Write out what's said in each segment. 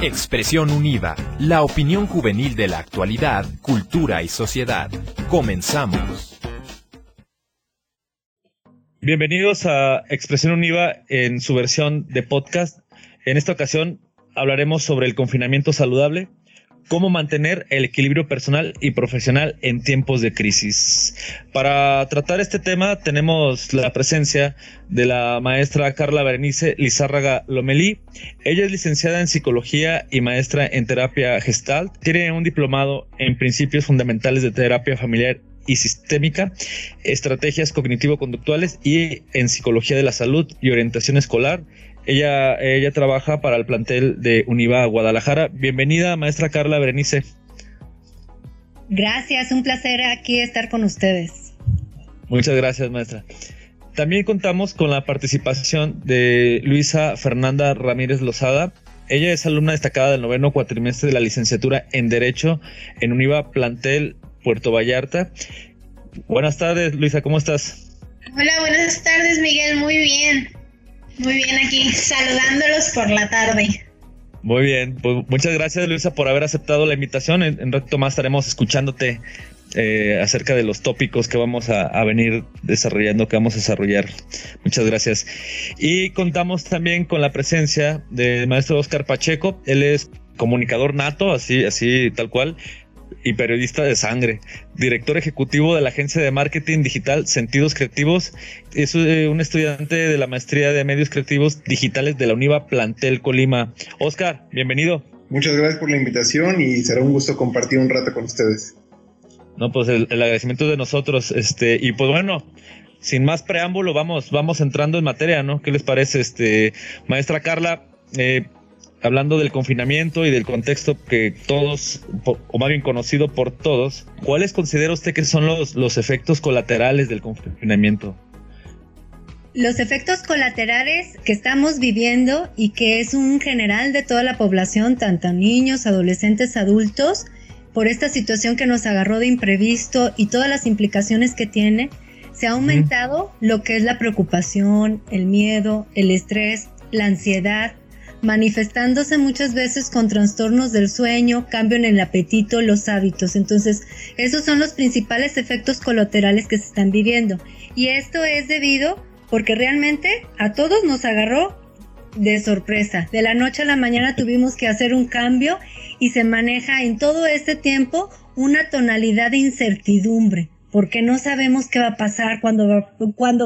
Expresión Unida, la opinión juvenil de la actualidad, cultura y sociedad. Comenzamos. Bienvenidos a Expresión Unida en su versión de podcast. En esta ocasión hablaremos sobre el confinamiento saludable, cómo mantener el equilibrio personal y profesional en tiempos de crisis. Para tratar este tema tenemos la presencia de la maestra Carla Berenice Lizárraga Lomelí. Ella es licenciada en psicología y maestra en terapia gestalt. Tiene un diplomado en principios fundamentales de terapia familiar y sistémica, estrategias cognitivo-conductuales y en psicología de la salud y orientación escolar ella, ella trabaja para el plantel de Univa Guadalajara. Bienvenida, maestra Carla Berenice. Gracias, un placer aquí estar con ustedes. Muchas gracias, maestra. También contamos con la participación de Luisa Fernanda Ramírez Lozada. Ella es alumna destacada del noveno cuatrimestre de la licenciatura en Derecho en Univa Plantel Puerto Vallarta. Buenas tardes, Luisa, ¿cómo estás? Hola, buenas tardes, Miguel, muy bien. Muy bien, aquí saludándolos por la tarde. Muy bien, pues muchas gracias Luisa por haber aceptado la invitación. En, un rato más estaremos escuchándote eh, acerca de los tópicos que vamos a, a, venir desarrollando, que vamos a desarrollar. Muchas gracias. Y contamos también con la presencia del maestro Oscar Pacheco. Él es comunicador nato, así, así tal cual y periodista de sangre, director ejecutivo de la agencia de marketing digital Sentidos Creativos. Es eh, un estudiante de la maestría de medios creativos digitales de la UNIVA Plantel Colima. Oscar, bienvenido. Muchas gracias por la invitación y será un gusto compartir un rato con ustedes. No, pues el, agradecimiento de nosotros. Este, y pues bueno, sin más preámbulo, vamos, vamos entrando en materia, ¿no? ¿Qué les parece? Este, maestra Carla, eh, hablando del confinamiento y del contexto que todos, o más bien conocido por todos, ¿cuáles considera usted que son los, los efectos colaterales del confinamiento? Los efectos colaterales que estamos viviendo y que es un general de toda la población, tanto niños, adolescentes, adultos, por esta situación que nos agarró de imprevisto y todas las implicaciones que tiene, se ha aumentado lo que es la preocupación, el miedo, el estrés, la ansiedad, manifestándose muchas veces con trastornos del sueño, cambio en el apetito, los hábitos. Entonces, esos son los principales efectos colaterales que se están viviendo. Y esto es debido porque realmente a todos nos agarró de sorpresa. De la noche a la mañana tuvimos que hacer un cambio y se maneja en todo este tiempo una tonalidad de incertidumbre porque no sabemos qué va a pasar, cuándo va,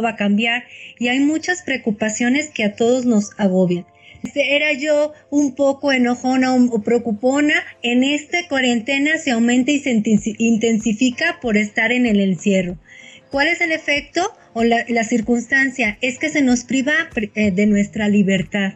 va a cambiar y hay muchas preocupaciones que a todos nos agobian era yo un poco enojona o preocupona, en esta cuarentena se aumenta y se intensifica por estar en el encierro. ¿Cuál es el efecto o la, circunstancia? Es que se nos priva eh, de nuestra libertad.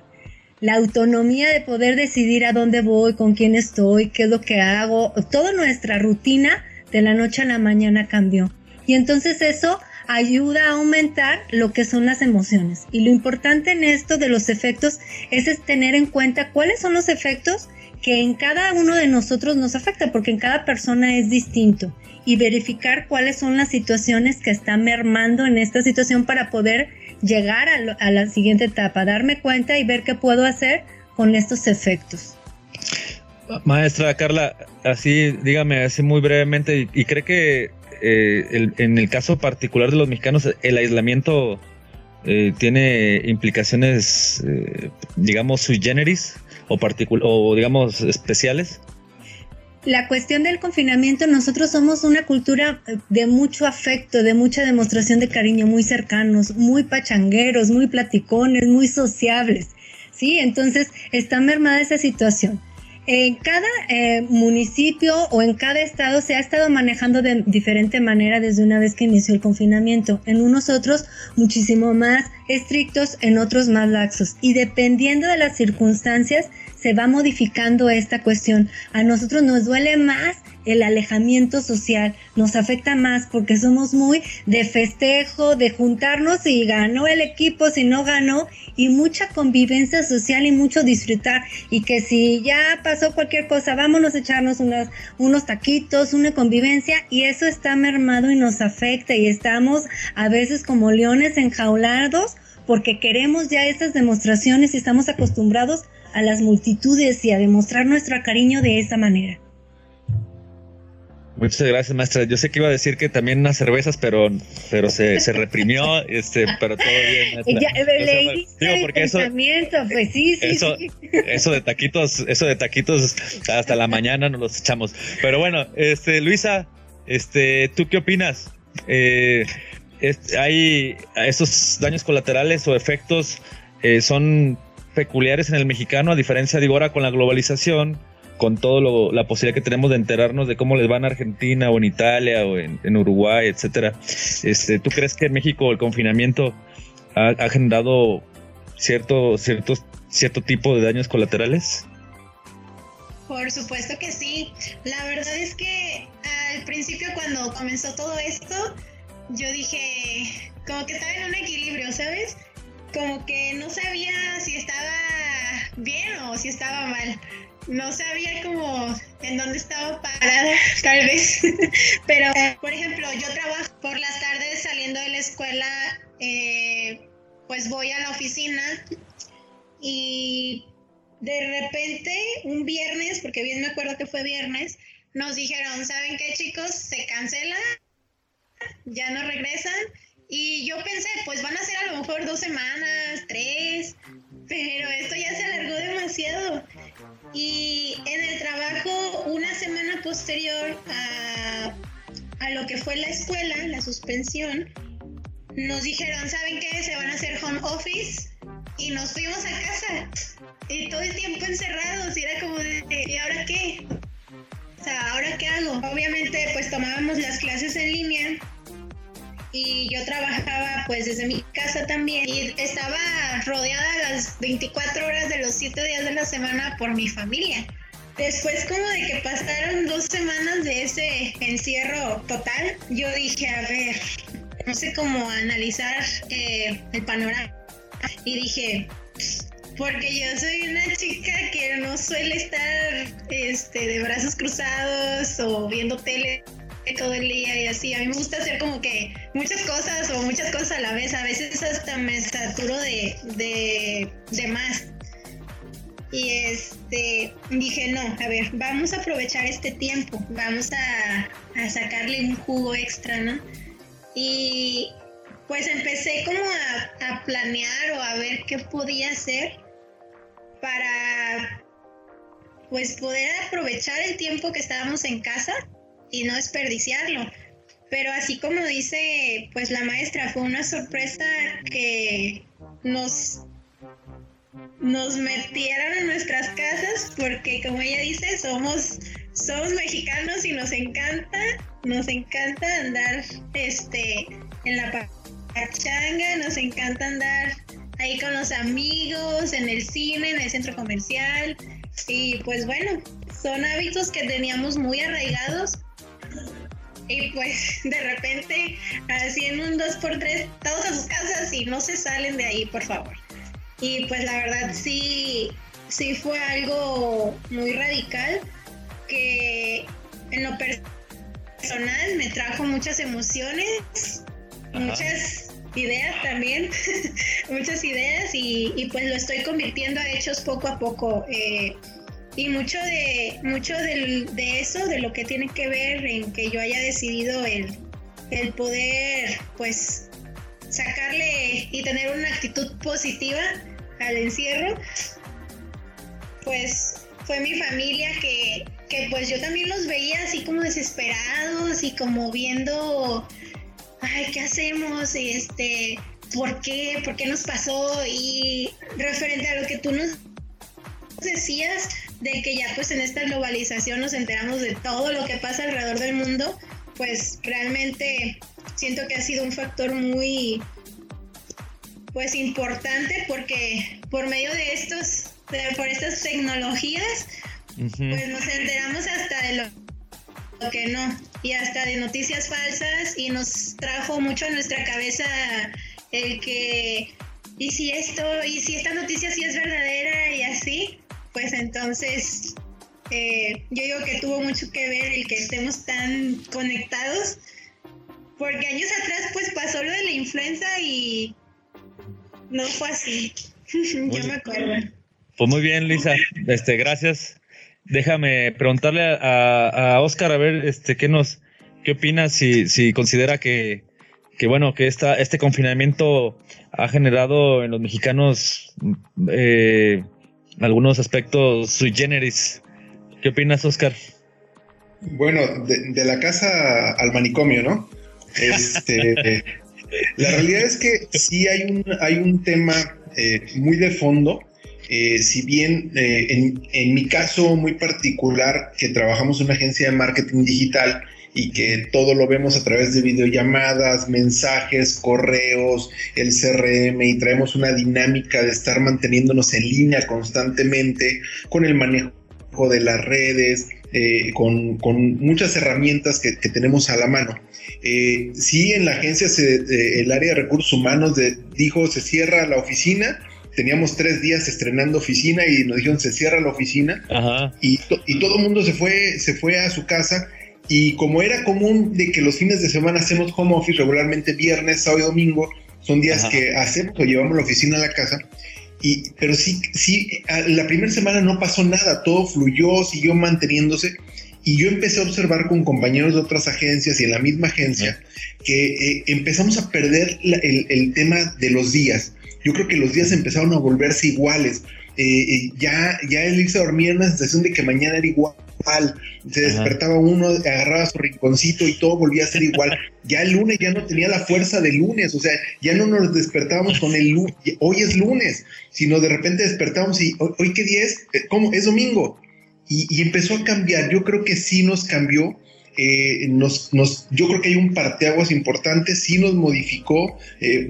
La autonomía de poder decidir a dónde voy, con quién estoy, qué es lo que hago, toda nuestra rutina de la noche a la mañana cambió. Y entonces eso ayuda a aumentar lo que son las emociones. Y lo importante en esto de los efectos es, tener en cuenta cuáles son los efectos que en cada uno de nosotros nos afecta, porque en cada persona es distinto. Y verificar cuáles son las situaciones que están mermando en esta situación para poder llegar a, la siguiente etapa, darme cuenta y ver qué puedo hacer con estos efectos. Maestra Carla, así dígame así muy brevemente, y cree que eh, en el caso particular de los mexicanos, el aislamiento eh, tiene implicaciones, eh, digamos, sui generis o, o, digamos, especiales. La cuestión del confinamiento, nosotros somos una cultura de mucho afecto, de mucha demostración de cariño, muy cercanos, muy pachangueros, muy platicones, muy sociables. ¿sí? Entonces está mermada esa situación. En cada eh, municipio o en cada estado se ha estado manejando de diferente manera desde una vez que inició el confinamiento. En unos otros muchísimo más estrictos, en otros más laxos. Y dependiendo de las circunstancias se va modificando esta cuestión. A nosotros nos duele más el alejamiento social, nos afecta más porque somos muy de festejo, de juntarnos si ganó el equipo, si no ganó, y mucha convivencia social y mucho disfrutar. Y que si ya pasó cualquier cosa, vámonos a echarnos unos, unos taquitos, una convivencia, y eso está mermado y nos afecta, y estamos a veces como leones enjaulados porque queremos ya estas demostraciones y estamos acostumbrados a las multitudes y a demostrar nuestro cariño de esa manera. Muchas gracias, maestra. Yo sé que iba a decir que también unas cervezas, pero, pero se, se reprimió, este, pero todo bien. Ya, eh, digo, porque eso, pues sí, sí, eso, sí. eso de taquitos, eso de taquitos hasta la mañana nos los echamos. Pero bueno, este, Luisa, este, ¿tú qué opinas? Eh, hay esos daños colaterales o efectos eh, son peculiares en el mexicano, a diferencia de ahora con la globalización con todo la posibilidad que tenemos de enterarnos de cómo les va en Argentina o en Italia o en, Uruguay, etcétera. Este, ¿Tú crees que en México el confinamiento ha, generado cierto, cierto, cierto tipo de daños colaterales? Por supuesto que sí. La verdad es que al principio cuando comenzó todo esto, yo dije, como que estaba en un equilibrio, ¿sabes? Como que no sabía si estaba bien o si estaba mal no sabía como en dónde estaba parada, tal vez. Pero, por ejemplo, yo trabajo por las tardes saliendo de la escuela, eh, pues voy a la oficina y de repente un viernes, porque bien me acuerdo que fue viernes, nos dijeron, ¿saben qué chicos? Se cancela, ya no regresan. Y yo pensé, pues van a ser a lo mejor dos semanas, tres, pero esto ya se alargó demasiado. Y en el trabajo, una semana posterior a, a lo que fue la escuela, la suspensión, nos dijeron, ¿saben qué? Se van a hacer home office y nos fuimos a casa. Y todo el tiempo encerrados y era como de, ¿y ahora qué? O sea, ¿ahora qué hago? Obviamente pues tomábamos las clases en línea y yo trabajaba pues desde mi casa también y estaba rodeada las 24 horas de los 7 días de la semana por mi familia. Después como de que pasaron dos semanas de ese encierro total, yo dije, a ver, no sé cómo analizar eh, el panorama. Y dije, porque yo soy una chica que no suele estar este, de brazos cruzados o viendo tele todo el día y así. A mí me gusta hacer como que muchas cosas o muchas cosas a la vez. A veces hasta me saturo de, de, más. Y este dije, no, a ver, vamos a aprovechar este tiempo, vamos a, a sacarle un jugo extra, ¿no? Y pues empecé como a, a planear o a ver qué podía hacer para pues poder aprovechar el tiempo que estábamos en casa y no desperdiciarlo. Pero así como dice pues la maestra, fue una sorpresa que nos nos metieron en nuestras casas porque como ella dice, somos somos mexicanos y nos encanta, nos encanta andar este en la pachanga, nos encanta andar ahí con los amigos, en el cine, en el centro comercial y pues bueno, son hábitos que teníamos muy arraigados y pues de repente, así en un 2x3, todos a sus casas y no se salen de ahí, por favor. Y pues la verdad sí, sí fue algo muy radical que en lo personal me trajo muchas emociones, muchas ideas también, muchas ideas y, y, pues lo estoy convirtiendo a hechos poco a poco. Eh, y mucho de mucho de eso de lo que tiene que ver en que yo haya decidido el, el poder pues sacarle y tener una actitud positiva al encierro pues fue mi familia que, que pues yo también los veía así como desesperados y como viendo ay qué hacemos este por qué por qué nos pasó y referente a lo que tú nos decías de que ya pues en esta globalización nos enteramos de todo lo que pasa alrededor del mundo, pues realmente siento que ha sido un factor muy pues importante porque por medio de estos por estas tecnologías pues nos enteramos hasta de lo, que no y hasta de noticias falsas y nos trajo mucho a nuestra cabeza el que y si esto y si esta noticia sí es verdadera y así pues entonces eh, yo digo que tuvo mucho que ver el que estemos tan conectados, porque años atrás pues pasó lo de la influenza y no fue así, yo me acuerdo. Pues muy bien, Lisa. Este, gracias. Déjame preguntarle a, Oscar a ver, este, qué nos, qué opina si, si considera que, que bueno, que esta, este confinamiento ha generado en los mexicanos eh, algunos aspectos sui generis. ¿Qué opinas, Oscar? Bueno, de, la casa al manicomio, ¿no? Este, la realidad es que sí hay un, hay un tema eh, muy de fondo. Eh, si bien eh, en, en, mi caso muy particular, que trabajamos en una agencia de marketing digital y que todo lo vemos a través de videollamadas, mensajes, correos, el CRM y traemos una dinámica de estar manteniéndonos en línea constantemente con el manejo de las redes, eh, con, muchas herramientas que, tenemos a la mano. Eh, sí, en la agencia el área de recursos humanos dijo se cierra la oficina. Teníamos tres días estrenando oficina y nos dijeron se cierra la oficina Y, y, todo el mundo se fue, se fue a su casa y como era común de que los fines de semana hacemos home office regularmente viernes, sábado y domingo, son días que hacemos o llevamos la oficina a la casa, y, pero sí, sí, la primera semana no pasó nada, todo fluyó, siguió manteniéndose. Y yo empecé a observar con compañeros de otras agencias y en la misma agencia que eh, empezamos a perder el, el, tema de los días. Yo creo que los días empezaron a volverse iguales. Eh, eh, ya, ya el irse a dormir en la sensación de que mañana era igual. Se despertaba uno, agarraba su rinconcito y todo volvía a ser igual. ya el lunes ya no tenía la fuerza del lunes, o sea, ya no nos despertábamos con el lunes, hoy es lunes, sino de repente despertábamos y hoy, qué día es, eh, ¿cómo? Es domingo. Y, empezó a cambiar, yo creo que sí nos cambió. nos, nos, yo creo que hay un parteaguas importante, sí nos modificó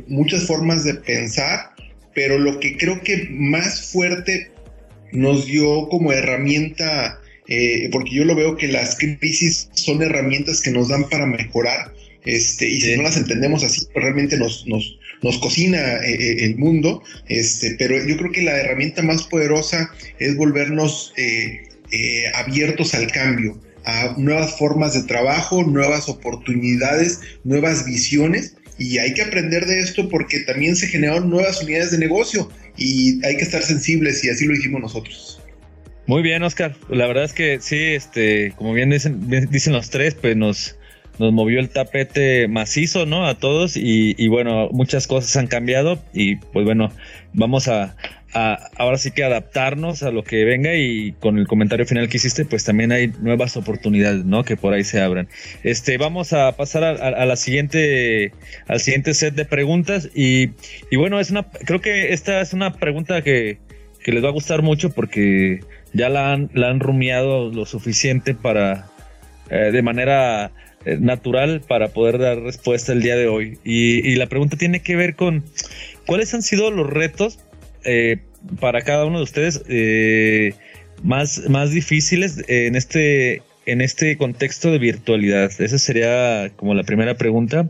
muchas formas de pensar, pero lo que creo que más fuerte nos dio como herramienta, eh, porque yo lo veo que las crisis son herramientas que nos dan para mejorar, este, y si no las entendemos así, pues realmente nos, nos, nos cocina eh, eh, el mundo, este, pero yo creo que la herramienta más poderosa es volvernos abiertos al cambio, a nuevas formas de trabajo, nuevas oportunidades, nuevas visiones y hay que aprender de esto porque también se generaron nuevas unidades de negocio y hay que estar sensibles y así lo hicimos nosotros. Muy bien, Oscar. La verdad es que sí, este, como bien dicen, dicen los tres, pues nos, nos movió el tapete macizo, ¿no? A todos y, y bueno, muchas cosas han cambiado y pues bueno, vamos a, ahora sí que adaptarnos a lo que venga y con el comentario final que hiciste, pues también hay nuevas oportunidades, ¿no? Que por ahí se abran. Este, vamos a pasar a, la siguiente, al siguiente set de preguntas y, y, bueno, es una, creo que esta es una pregunta que, que les va a gustar mucho porque ya la han, la han rumiado lo suficiente para, eh, de manera eh, natural para poder dar respuesta el día de hoy. Y, la pregunta tiene que ver con cuáles han sido los retos eh, para cada uno de ustedes eh, más, más difíciles en este, en este contexto de virtualidad? Esa sería como la primera pregunta.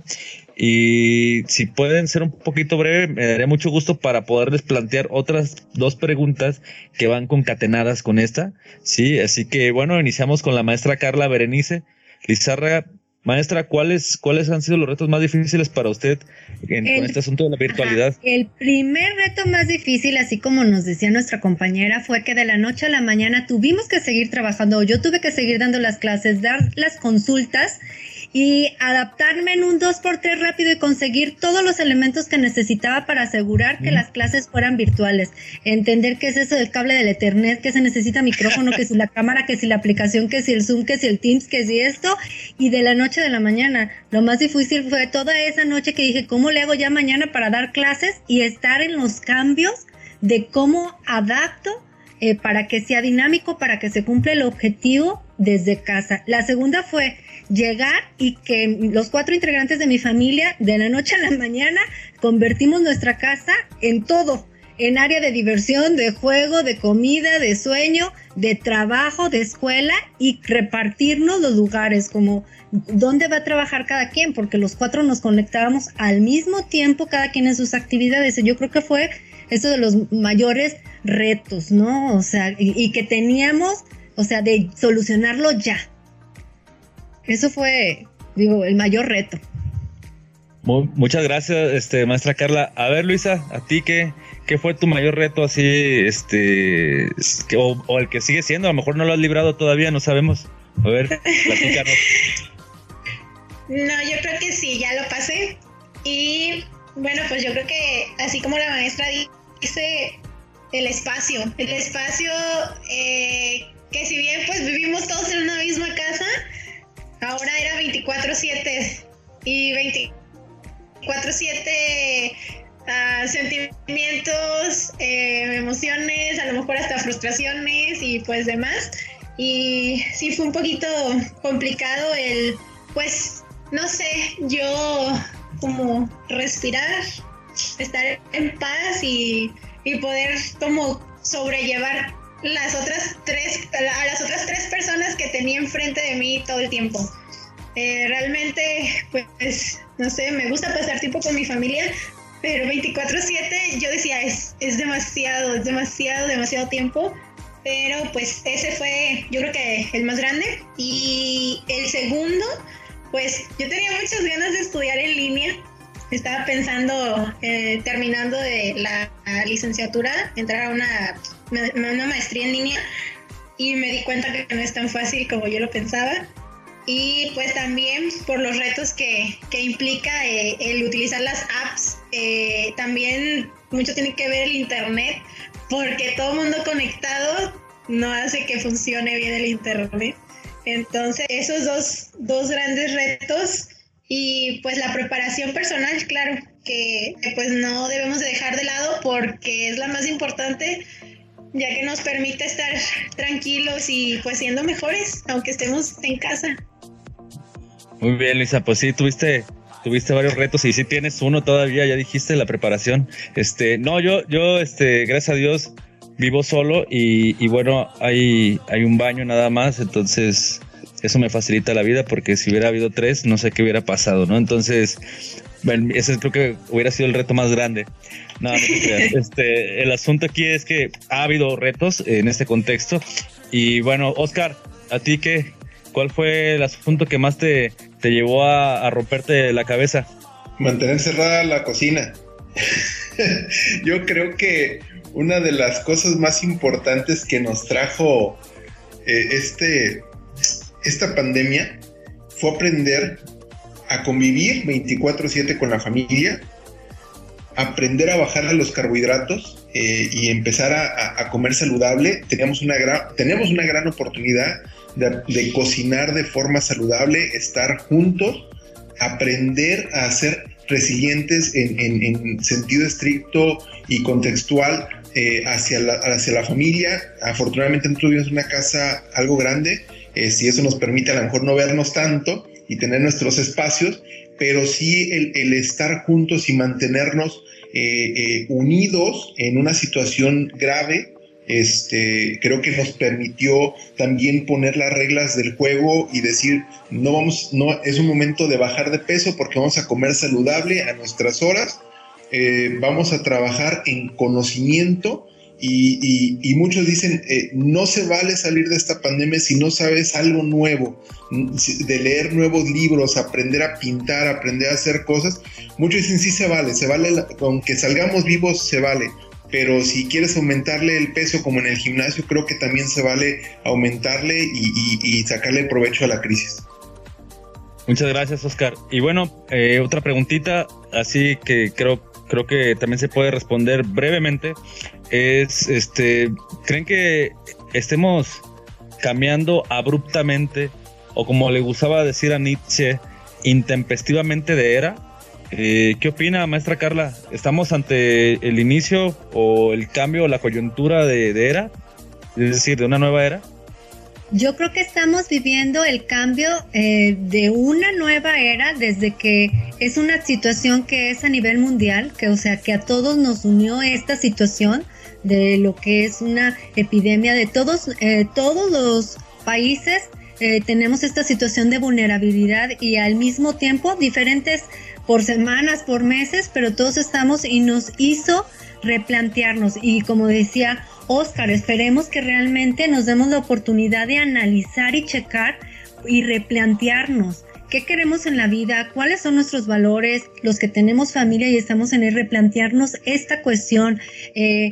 Y si pueden ser un poquito breve, me daría mucho gusto para poderles plantear otras dos preguntas que van concatenadas con esta. Sí, así que bueno, iniciamos con la maestra Carla Berenice. Lizarra, Maestra, ¿cuáles, ¿cuáles han sido los retos más difíciles para usted en, con este asunto de la virtualidad? el primer reto más difícil, así como nos decía nuestra compañera, fue que de la noche a la mañana tuvimos que seguir trabajando, yo tuve que seguir dando las clases, dar las consultas y adaptarme en un 2x3 rápido y conseguir todos los elementos que necesitaba para asegurar que las clases fueran virtuales. Entender qué es eso del cable del Ethernet, que se necesita micrófono, que si la cámara, que si la aplicación, que si el Zoom, que si el Teams, que si esto. Y de la noche a la mañana. Lo más difícil fue toda esa noche que dije, ¿cómo le hago ya mañana para dar clases y estar en los cambios de cómo adapto eh, para que sea dinámico, para que se cumpla el objetivo desde casa. La segunda fue llegar y que los cuatro integrantes de mi familia, de la noche a la mañana, convertimos nuestra casa en todo, en área de diversión, de juego, de comida, de sueño, de trabajo, de escuela y repartirnos los lugares como dónde va a trabajar cada quien, porque los cuatro nos conectábamos al mismo tiempo, cada quien en sus actividades. Yo creo que fue eso de los mayores retos, ¿no? O sea, y que teníamos, o sea, de solucionarlo ya. Eso fue, digo, el mayor reto. muchas gracias, este, maestra Carla. A ver, Luisa, ¿a ti qué, ¿qué fue tu mayor reto así, este, o, o, el que sigue siendo? A lo mejor no lo has librado todavía, no sabemos. A ver, platícanos. No, yo creo que sí, ya lo pasé. Y bueno, pues yo creo que así como la maestra dice, el espacio, el espacio eh, que si bien pues vivimos todos en una misma casa, ahora era 24/7 y 24/7 uh, sentimientos, eh, emociones, a lo mejor hasta frustraciones y pues demás. Y sí fue un poquito complicado el, pues, no sé, yo como respirar, estar en paz y, y poder como sobrellevar las otras tres, a las otras tres personas que tenía enfrente de mí todo el tiempo. Eh, realmente, pues, no sé, me gusta pasar tiempo con mi familia, pero 24/7 yo decía, es, es demasiado, es demasiado, demasiado tiempo. Pero pues ese fue, yo creo que el más grande. Y el segundo, pues yo tenía muchas ganas de estudiar en línea. Estaba pensando, eh, terminando de la licenciatura, entrar a una, una maestría en línea y me di cuenta que no es tan fácil como yo lo pensaba. Y pues también por los retos que, que implica eh, el utilizar las apps, eh, también mucho tiene que ver el internet, porque todo mundo conectado no hace que funcione bien el internet. Entonces, esos dos, dos grandes retos y pues la preparación personal, claro, que pues no debemos de dejar de lado porque es la más importante, ya que nos permite estar tranquilos y pues siendo mejores, aunque estemos en casa. Muy bien, Luisa, pues sí, tuviste tuviste varios retos y sí tienes uno todavía, ya dijiste la preparación. Este, no, yo yo este, gracias a Dios vivo solo y, bueno, hay, hay un baño nada más, entonces eso me facilita la vida porque si hubiera habido tres, no sé qué hubiera pasado, ¿no? Entonces, bueno, ese creo que hubiera sido el reto más grande. No, no este, el asunto aquí es que ha habido retos en este contexto y bueno, Oscar, ¿a ti qué? ¿Cuál fue el asunto que más te, te llevó a, a romperte la cabeza? Mantener cerrada la cocina. Yo creo que una de las cosas más importantes que nos trajo eh, este, esta pandemia fue aprender a convivir 24/7 con la familia, aprender a bajar los carbohidratos eh, y empezar a, comer saludable. Teníamos una gran, tenemos una gran oportunidad de, cocinar de forma saludable, estar juntos, aprender a ser resilientes en, en sentido estricto y contextual eh, hacia, la, hacia la familia. Afortunadamente vivimos en una casa algo grande, eh, si eso nos permite a lo mejor no vernos tanto y tener nuestros espacios, pero sí el, estar juntos y mantenernos eh, unidos en una situación grave, este, creo que nos permitió también poner las reglas del juego y decir, no vamos, no, es un momento de bajar de peso porque vamos a comer saludable a nuestras horas eh, vamos a trabajar en conocimiento y, muchos dicen, eh, no se vale salir de esta pandemia si no sabes algo nuevo, de leer nuevos libros, aprender a pintar, aprender a hacer cosas. Muchos dicen, sí se vale, se vale, aunque salgamos vivos, se vale. Pero si quieres aumentarle el peso como en el gimnasio, creo que también se vale aumentarle y, sacarle provecho a la crisis. Muchas gracias, Oscar. Y bueno, eh, otra preguntita, así que creo creo que también se puede responder brevemente, es, este, ¿creen que estemos cambiando abruptamente o como le gustaba decir a Nietzsche, intempestivamente de era? Eh, ¿Qué opina, maestra Carla? ¿Estamos ante el inicio o el cambio o la coyuntura de, de era? Es decir, de una nueva era. Yo creo que estamos viviendo el cambio eh, de una nueva era desde que es una situación que es a nivel mundial, que o sea que a todos nos unió esta situación de lo que es una epidemia de todos eh, todos los países eh, tenemos esta situación de vulnerabilidad y al mismo tiempo diferentes por semanas, por meses, pero todos estamos y nos hizo replantearnos y como decía Oscar, esperemos que realmente nos demos la oportunidad de analizar y checar y replantearnos qué queremos en la vida, cuáles son nuestros valores, los que tenemos familia y estamos en el replantearnos esta cuestión. Eh,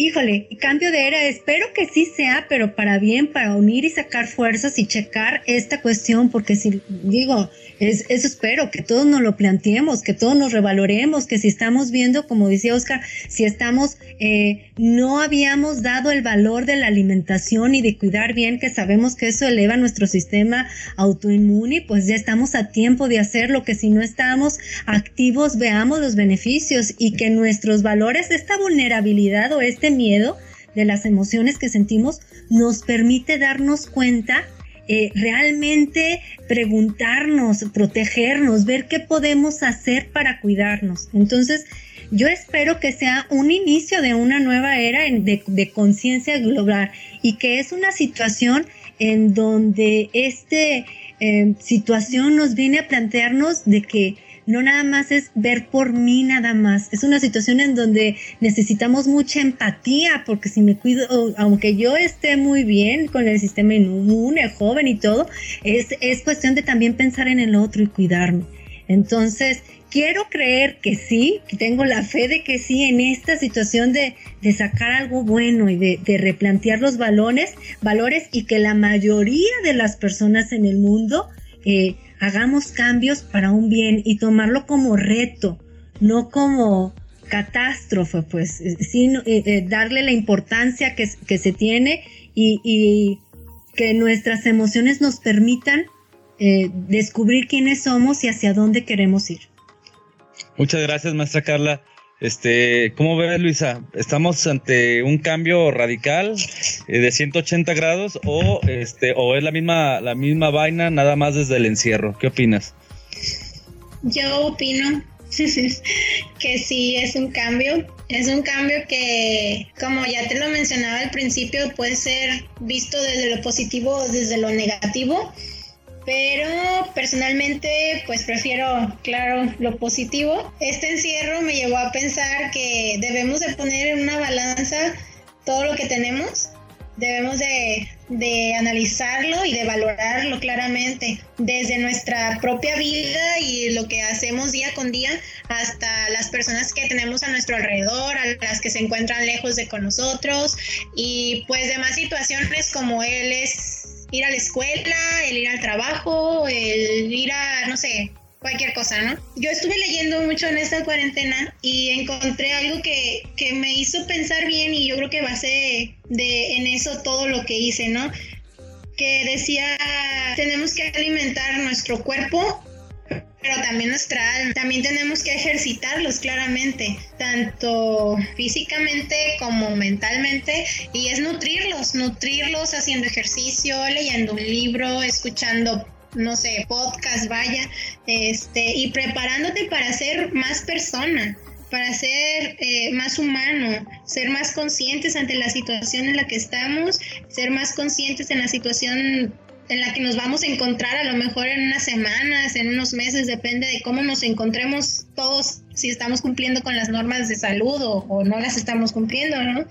híjole, cambio de era, espero que sí sea, pero para bien, para unir y sacar fuerzas y checar esta cuestión, porque si digo, es, eso espero, que todos nos lo planteemos, que todos nos revaloremos, que si estamos viendo, como decía Oscar, si estamos, eh, no habíamos dado el valor de la alimentación y de cuidar bien, que sabemos que eso eleva nuestro sistema autoinmune, pues ya estamos a tiempo de hacerlo, que si no estamos activos, veamos los beneficios y que nuestros valores, esta vulnerabilidad o este miedo de las emociones que sentimos nos permite darnos cuenta, eh, realmente preguntarnos, protegernos, ver qué podemos hacer para cuidarnos. Entonces, yo espero que sea un inicio de una nueva era de, conciencia global y que es una situación en donde esta eh, situación nos viene a plantearnos de que no nada más es ver por mí nada más. Es una situación en donde necesitamos mucha empatía, porque si me cuido, aunque yo esté muy bien con el sistema inmune, joven y todo, es, es cuestión de también pensar en el otro y cuidarme. Entonces, quiero creer que sí, tengo la fe de que sí en esta situación de, de sacar algo bueno y de, de, replantear los valores, valores y que la mayoría de las personas en el mundo eh, hagamos cambios para un bien y tomarlo como reto, no como catástrofe, pues, eh, sino eh, eh, darle la importancia que, que se tiene y, que nuestras emociones nos permitan descubrir quiénes somos y hacia dónde queremos ir. Muchas gracias, maestra Carla. Este, ¿cómo ves, Luisa? ¿Estamos ante un cambio radical eh, de 180 grados o este o es la misma la misma vaina nada más desde el encierro? ¿Qué opinas? Yo opino que sí es un cambio. Es un cambio que, como ya te lo mencionaba al principio, puede ser visto desde lo positivo o desde lo negativo pero personalmente pues prefiero, claro, lo positivo. Este encierro me llevó a pensar que debemos de poner en una balanza todo lo que tenemos, debemos de, de analizarlo y de valorarlo claramente, desde nuestra propia vida y lo que hacemos día con día hasta las personas que tenemos a nuestro alrededor, a las que se encuentran lejos de con nosotros y pues demás situaciones como él es ir a la escuela, el ir al trabajo, el ir a, no sé, cualquier cosa, ¿no? Yo estuve leyendo mucho en esta cuarentena y encontré algo que, que me hizo pensar bien y yo creo que basé de, en eso todo lo que hice, ¿no? Que decía, tenemos que alimentar nuestro cuerpo pero también nuestra alma. También tenemos que ejercitarlos claramente, tanto físicamente como mentalmente, y es nutrirlos, nutrirlos haciendo ejercicio, leyendo un libro, escuchando no sé, podcast, vaya, este, y preparándote para ser más persona, para ser eh, más humano, ser más conscientes ante la situación en la que estamos, ser más conscientes en la situación en la que nos vamos a encontrar a lo mejor en unas semanas, en unos meses, depende de cómo nos encontremos todos, si estamos cumpliendo con las normas de salud o, no las estamos cumpliendo, ¿no?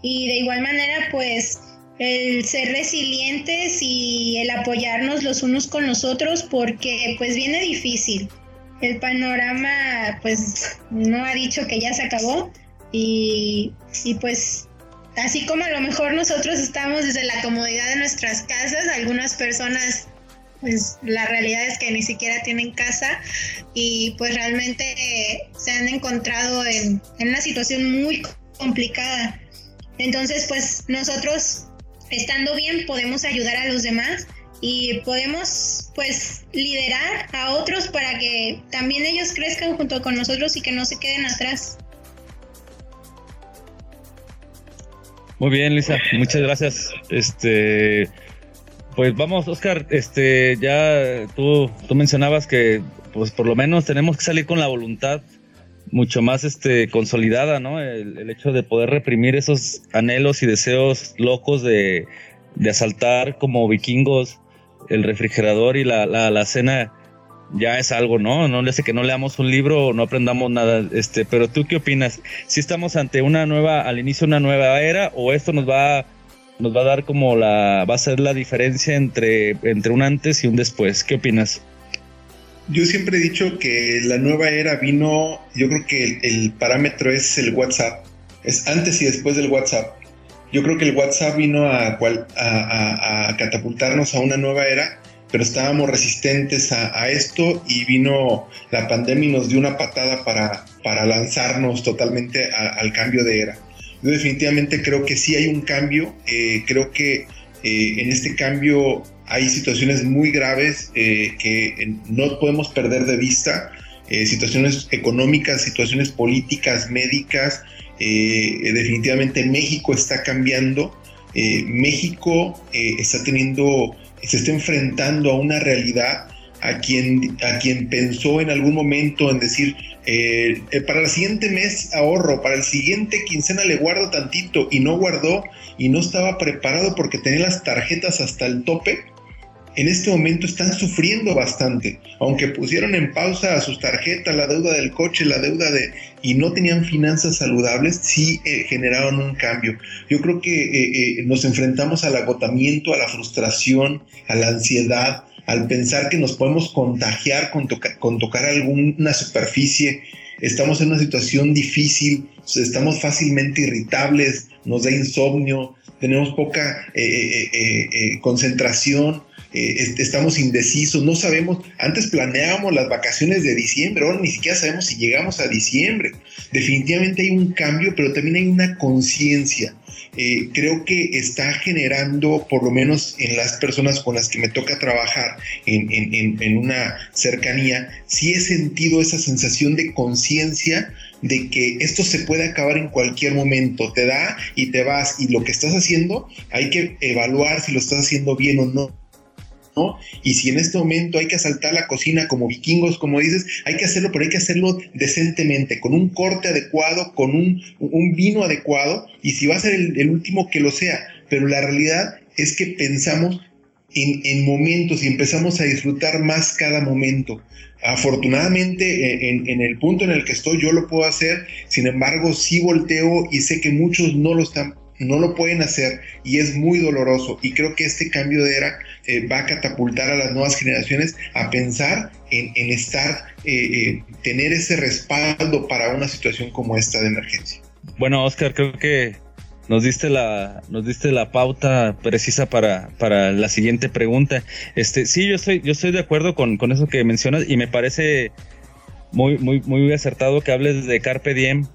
Y de igual manera, pues el ser resilientes y el apoyarnos los unos con los otros porque pues viene difícil. El panorama pues no ha dicho que ya se acabó y, y pues así como a lo mejor nosotros estamos desde la comodidad de nuestras casas, algunas personas pues la realidad es que ni siquiera tienen casa y pues realmente se han encontrado en, una situación muy complicada. Entonces pues nosotros estando bien podemos ayudar a los demás y podemos pues liderar a otros para que también ellos crezcan junto con nosotros y que no se queden atrás. Muy bien, Lisa, muchas gracias. Este, pues vamos, Oscar, este, ya tú, tú mencionabas que, pues por lo menos tenemos que salir con la voluntad mucho más, este, consolidada, ¿no? El, hecho de poder reprimir esos anhelos y deseos locos de, de asaltar como vikingos el refrigerador y la, la, la cena ya es algo, ¿no? No le hace que no leamos un libro o no aprendamos nada, este, pero tú qué opinas? ¿Si estamos ante una nueva, al inicio de una nueva era, o esto nos va, nos va a dar como la, va a ser la diferencia entre, entre un antes y un después? ¿Qué opinas? yo siempre he dicho que la nueva era vino, yo creo que el, parámetro es el WhatsApp, es antes y después del WhatsApp. Yo creo que el WhatsApp vino a, a, catapultarnos a una nueva era, pero estábamos resistentes a, esto y vino la pandemia y nos dio una patada para, para lanzarnos totalmente al cambio de era. Yo definitivamente creo que sí hay un cambio, eh, creo que eh, en este cambio hay situaciones muy graves eh, que no podemos perder de vista, eh, situaciones económicas, situaciones políticas, médicas. Eh, definitivamente México está cambiando. México está teniendo, se está enfrentando a una realidad a quien, a quien pensó en algún momento en decir, para el siguiente mes ahorro, para el siguiente quincena le guardo tantito y no guardó y no estaba preparado porque tenía las tarjetas hasta el tope, en este momento están sufriendo bastante, aunque pusieron en pausa a sus tarjetas, la deuda del coche, la deuda de... y no tenían finanzas saludables, sí eh, generaron un cambio. Yo creo que eh, eh, nos enfrentamos al agotamiento, a la frustración, a la ansiedad, al pensar que nos podemos contagiar con, con tocar alguna superficie. Estamos en una situación difícil, estamos fácilmente irritables, nos da insomnio, tenemos poca concentración, eh, estamos indecisos, no sabemos, antes planeábamos las vacaciones de diciembre, ahora ni siquiera sabemos si llegamos a diciembre. Definitivamente hay un cambio, pero también hay una conciencia. Eh, creo que está generando, por lo menos en las personas con las que me toca trabajar en, en una cercanía, sí he sentido esa sensación de conciencia de que esto se puede acabar en cualquier momento, te da y te vas y lo que estás haciendo hay que evaluar si lo estás haciendo bien o no y si en este momento hay que asaltar la cocina como vikingos, como dices, hay que hacerlo, pero hay que hacerlo decentemente, con un corte adecuado, con un, vino adecuado, y si va a ser el, último, que lo sea. Pero la realidad es que pensamos en, momentos y empezamos a disfrutar más cada momento. Afortunadamente, eh, en, en, el punto en el que estoy, yo lo puedo hacer, sin embargo, sí volteo y sé que muchos no lo están no lo pueden hacer y es muy doloroso. Y creo que este cambio de era eh, va a catapultar a las nuevas generaciones a pensar en, estar, eh, eh, tener ese respaldo para una situación como esta de emergencia. Bueno, Oscar, creo que nos diste la, nos diste la pauta precisa para, para la siguiente pregunta. Este, sí, yo estoy, yo estoy de acuerdo con, con eso que mencionas y me parece muy, muy, muy acertado que hables de Carpe Diem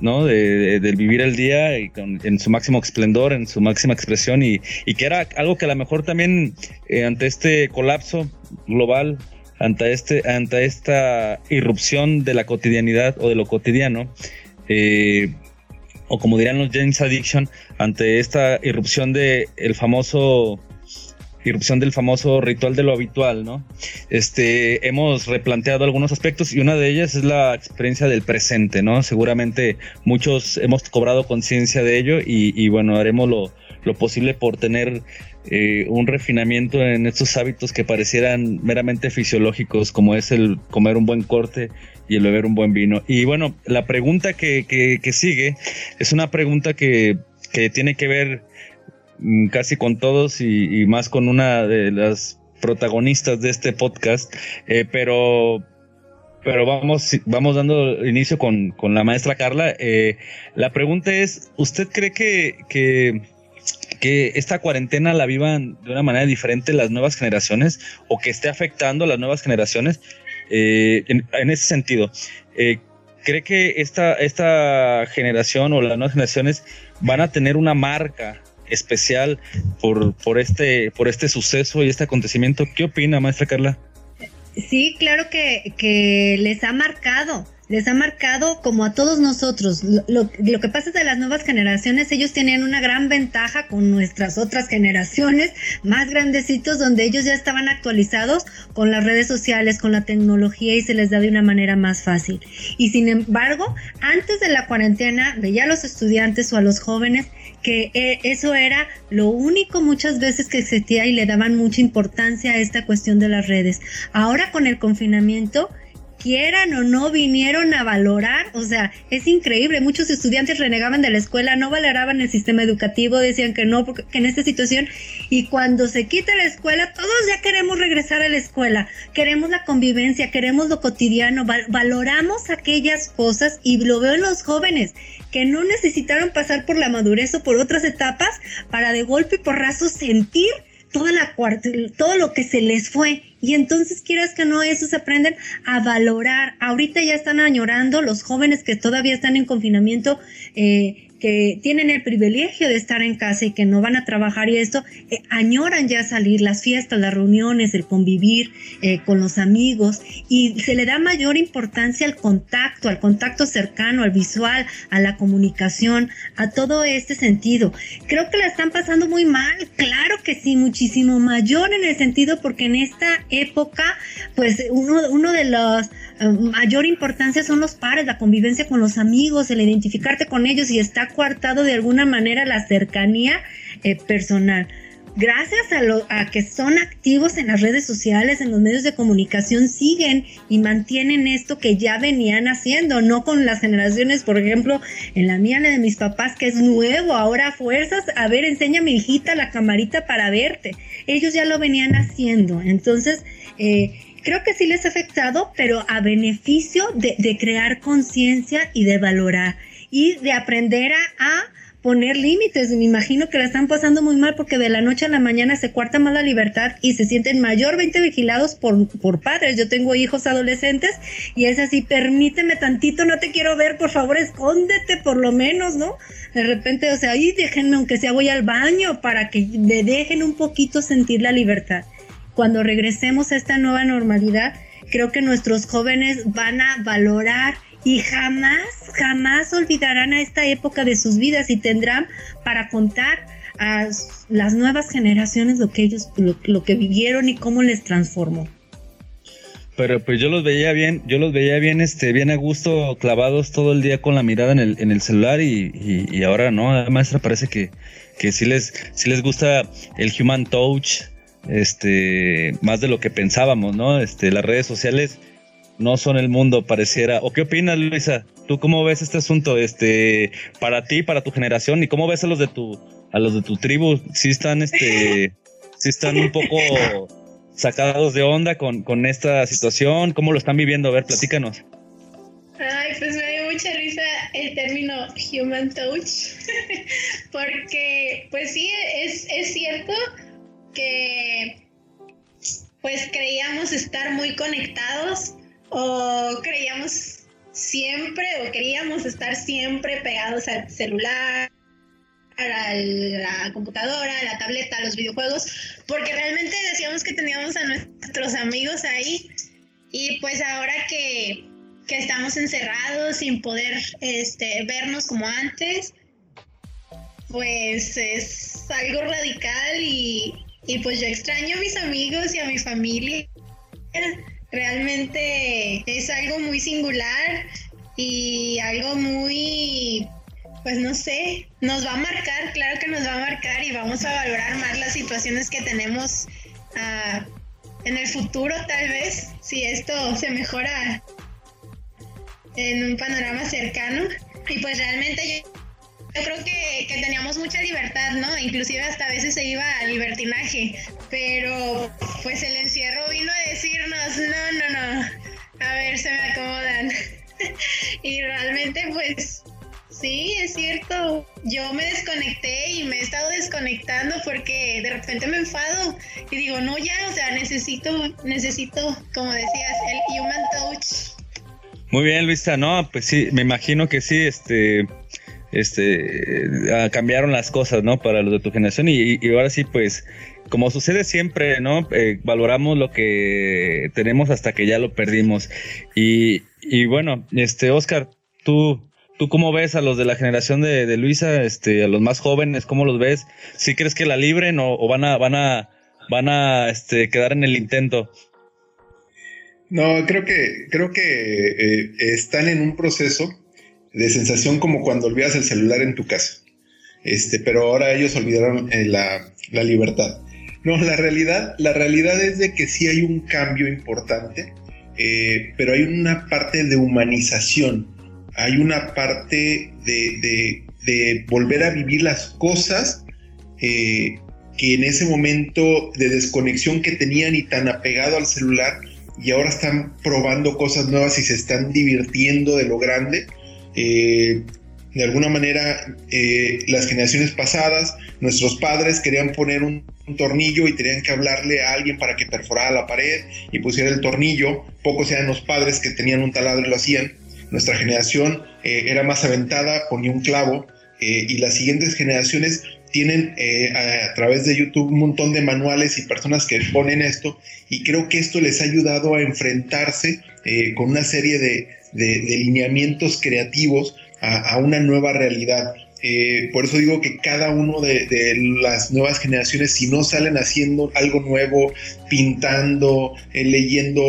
¿no? De, del vivir el día y en su máximo esplendor, en su máxima expresión y, que era algo que a lo mejor también eh, ante este colapso global, ante, este, ante esta irrupción de la cotidianidad o de lo cotidiano, eh, o como dirían los James Addiction, ante esta irrupción de el famoso irrupción del famoso ritual de lo habitual, ¿no? Este, hemos replanteado algunos aspectos y una de ellas es la experiencia del presente, ¿no? Seguramente muchos hemos cobrado conciencia de ello y, bueno, haremos lo, posible por tener eh, un refinamiento en estos hábitos que parecieran meramente fisiológicos, como es el comer un buen corte y el beber un buen vino. Y bueno, la pregunta que, que, sigue es una pregunta que, que tiene que ver casi con todos y, más con una de las protagonistas de este podcast, eh, pero pero vamos, vamos dando inicio con, la maestra Carla. Eh, la pregunta es, ¿usted cree que, que, esta cuarentena la vivan de una manera diferente las nuevas generaciones o que esté afectando a las nuevas generaciones? Eh, en, ese sentido, ¿cree que esta, esta generación o las nuevas generaciones van a tener una marca especial por, por, este, por este suceso y este acontecimiento. ¿Qué opina, maestra Carla? Sí, claro que, que les ha marcado les ha marcado como a todos nosotros. Lo, que pasa es que las nuevas generaciones, ellos tenían una gran ventaja con nuestras otras generaciones más grandecitos, donde ellos ya estaban actualizados con las redes sociales, con la tecnología y se les da de una manera más fácil. Y sin embargo, antes de la cuarentena, veía a los estudiantes o a los jóvenes eh, eso era lo único muchas veces que existía y le daban mucha importancia a esta cuestión de las redes. Ahora con el confinamiento, quieran o no, vinieron a valorar. O sea, es increíble. Muchos estudiantes renegaban de la escuela, no valoraban el sistema educativo, decían que no, porque en esta situación. Y cuando se quita la escuela, todos ya queremos regresar a la escuela. Queremos la convivencia, queremos lo cotidiano, valoramos aquellas cosas y lo veo en los jóvenes que no necesitaron pasar por la madurez o por otras etapas para de golpe y porrazo sentir toda la todo lo que se les fue. Y entonces quieras que no, esos aprenden a valorar. Ahorita ya están añorando los jóvenes que todavía están en confinamiento. Eh, que tienen el privilegio de estar en casa y que no van a trabajar y esto, eh, añoran ya salir, las fiestas, las reuniones, el convivir eh, con los amigos y se le da mayor importancia al contacto, al contacto cercano, al visual, a la comunicación, a todo este sentido. Creo que la están pasando muy mal, claro que sí, muchísimo mayor en el sentido porque en esta época, pues uno, uno de los mayor importancia son los pares, la convivencia con los amigos, el identificarte con ellos y está coartado de alguna manera la cercanía eh, personal. Gracias a, lo, a que son activos en las redes sociales, en los medios de comunicación, siguen y mantienen esto que ya venían haciendo, no con las generaciones, por ejemplo, en la mía, la de mis papás, que es nuevo, ahora fuerzas, a ver, enseña mi hijita la camarita para verte. Ellos ya lo venían haciendo. Entonces, eh, creo que sí les ha afectado, pero a beneficio de, crear conciencia y de valorar y de aprender a, poner límites. Me imagino que la están pasando muy mal porque de la noche a la mañana se cuarta más la libertad y se sienten mayormente vigilados por, por padres. Yo tengo hijos adolescentes y es así, permíteme tantito, no te quiero ver, por favor, escóndete por lo menos, ¿no? De repente, o sea, ahí déjenme, aunque sea voy al baño, para que me dejen un poquito sentir la libertad. Cuando regresemos a esta nueva normalidad, creo que nuestros jóvenes van a valorar y jamás, jamás olvidarán a esta época de sus vidas y tendrán para contar a las nuevas generaciones lo que ellos, lo, que vivieron y cómo les transformó. Pero pues yo los veía bien, yo los veía bien, este, bien a gusto, clavados todo el día con la mirada en el, celular y, y, ahora no, maestra parece que, que sí les, sí les gusta el human touch, este, más de lo que pensábamos, ¿no? Este, las redes sociales no son el mundo, pareciera. ¿O qué opinas, Luisa? ¿Tú cómo ves este asunto, este, para ti, para tu generación, y cómo ves a los de tu, a los de tu tribu? ¿Sí están, este, sí están un poco sacados de onda con, con esta situación? ¿Cómo lo están viviendo? A ver, platícanos. Ay, pues me dio mucha risa el término human touch, porque, pues sí, es, es cierto que pues creíamos estar muy conectados o creíamos siempre o queríamos estar siempre pegados al celular, a la computadora, a la tableta, a los videojuegos, porque realmente decíamos que teníamos a nuestros amigos ahí y pues ahora que, que estamos encerrados sin poder este, vernos como antes, pues es algo radical y, y pues yo extraño a mis amigos y a mi familia realmente es algo muy singular y algo muy, pues no sé, nos va a marcar, claro que nos va a marcar y vamos a valorar más las situaciones que tenemos ah, en el futuro tal vez, si esto se mejora en un panorama cercano. Y pues realmente yo yo creo que, teníamos mucha libertad, ¿no? Inclusive hasta a veces se iba al libertinaje, pero pues el encierro vino a decirnos, no, no, no, a ver, se me acomodan. y realmente pues sí, es cierto, yo me desconecté y me he estado desconectando porque de repente me enfado y digo, no, ya, o sea, necesito, necesito, como decías, el human touch. Muy bien, Luisa, no, pues sí, me imagino que sí, este este, cambiaron las cosas, ¿no? Para los de tu generación y, ahora sí, pues, como sucede siempre, ¿no? Eh, valoramos lo que tenemos hasta que ya lo perdimos. Y, y bueno, este, Oscar, tú, ¿Tú cómo ves a los de la generación de, Luisa, este, a los más jóvenes, cómo los ves? ¿Sí crees que la libren o, van a, van a, van a, este, quedar en el intento? No, creo que, creo que eh, están en un proceso de sensación como cuando olvidas el celular en tu casa. Este, pero ahora ellos olvidaron eh, la, la, libertad. No, la realidad, la realidad es de que sí hay un cambio importante eh, pero hay una parte de humanización, hay una parte de, volver a vivir las cosas eh, que en ese momento de desconexión que tenían y tan apegado al celular y ahora están probando cosas nuevas y se están divirtiendo de lo grande. Eh, de alguna manera, eh, las generaciones pasadas, nuestros padres querían poner un, tornillo y tenían que hablarle a alguien para que perforara la pared y pusiera el tornillo. Pocos eran los padres que tenían un taladro y lo hacían. Nuestra generación eh, era más aventada, ponía un clavo. y las siguientes generaciones tienen a, través de YouTube un montón de manuales y personas que ponen esto y creo que esto les ha ayudado a enfrentarse con una serie de, de, lineamientos creativos a, una nueva realidad. Eh, por eso digo que cada uno de, las nuevas generaciones, si no salen haciendo algo nuevo, pintando, eh, leyendo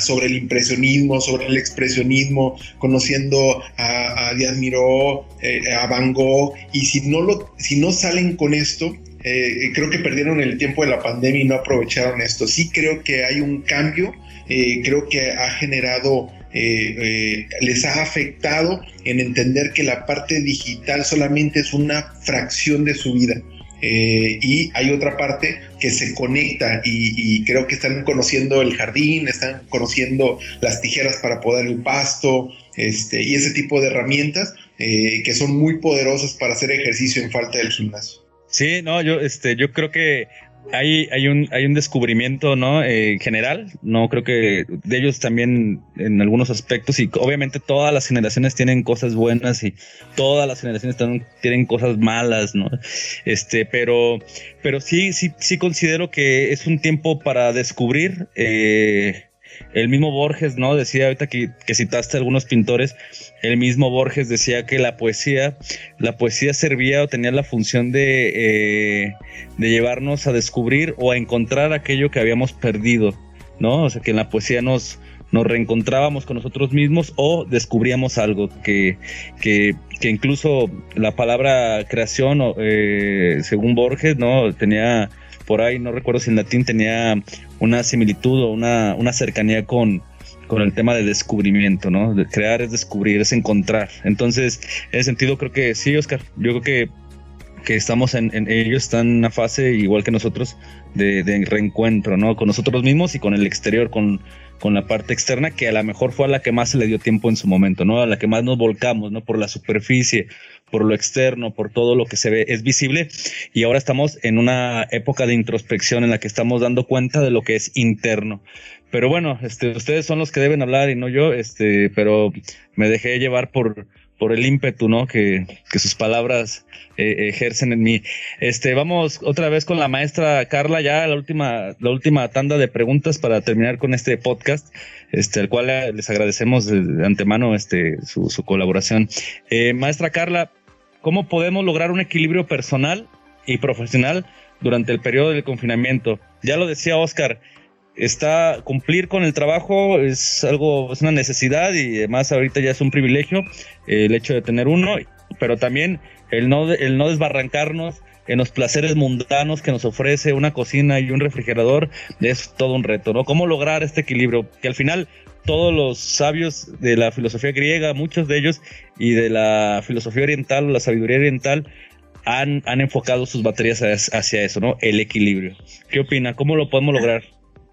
sobre el impresionismo, sobre el expresionismo, conociendo a, Díaz Miró, eh, a Van Gogh, y si no, lo, si no salen con esto, creo que perdieron el tiempo de la pandemia y no aprovecharon esto. Sí creo que hay un cambio, creo que ha generado eh, eh, les ha afectado en entender que la parte digital solamente es una fracción de su vida. Eh, y hay otra parte que se conecta y, creo que están conociendo el jardín, están conociendo las tijeras para podar el pasto este, y ese tipo de herramientas que son muy poderosas para hacer ejercicio en falta del gimnasio. Sí, no, yo, este, yo creo que hay, hay, un, hay un descubrimiento, ¿no? Eh, general, ¿no? Creo que de ellos también en algunos aspectos y obviamente todas las generaciones tienen cosas buenas y todas las generaciones tienen cosas malas, ¿no? Este, pero, pero sí, sí, sí considero que es un tiempo para descubrir, eh, el mismo Borges, ¿no? Decía ahorita que, citaste a algunos pintores, el mismo Borges decía que la poesía, la poesía servía o tenía la función de, eh, llevarnos a descubrir o a encontrar aquello que habíamos perdido, ¿no? O sea, que en la poesía nos, reencontrábamos con nosotros mismos o descubríamos algo que incluso la palabra creación, eh, según Borges, ¿no? Tenía por ahí, no recuerdo si en latín tenía una similitud o una, una cercanía con, con el tema de descubrimiento, ¿no? De crear es descubrir, es encontrar. Entonces, en ese sentido creo que sí, Oscar, yo creo que, que estamos en, ellos están en una fase igual que nosotros de, de, reencuentro, ¿no? Con nosotros mismos y con el exterior, con, con la parte externa, que a lo mejor fue a la que más se le dio tiempo en su momento, ¿no? A la que más nos volcamos, ¿no? Por la superficie, por lo externo, por todo lo que se ve, es visible. Y ahora estamos en una época de introspección en la que estamos dando cuenta de lo que es interno. Pero bueno, este, ustedes son los que deben hablar y no yo, este, pero me dejé llevar por, por el ímpetu, ¿no? Que, que sus palabras eh, ejercen en mí. Este, vamos otra vez con la maestra Carla, ya la última, la última tanda de preguntas para terminar con este podcast, este, al cual les agradecemos de antemano, este, su, su colaboración. Eh, maestra Carla, ¿Cómo podemos lograr un equilibrio personal y profesional durante el periodo del confinamiento? Ya lo decía Oscar, está cumplir con el trabajo es algo, es una necesidad y además ahorita ya es un privilegio eh, el hecho de tener uno, pero también el no, el no desbarrancarnos en los placeres mundanos que nos ofrece una cocina y un refrigerador es todo un reto, ¿no? ¿Cómo lograr este equilibrio? Que al final todos los sabios de la filosofía griega, muchos de ellos, y de la filosofía oriental o la sabiduría oriental, han, han enfocado sus baterías hacia eso, ¿no? El equilibrio. ¿Qué opina? ¿Cómo lo podemos lograr?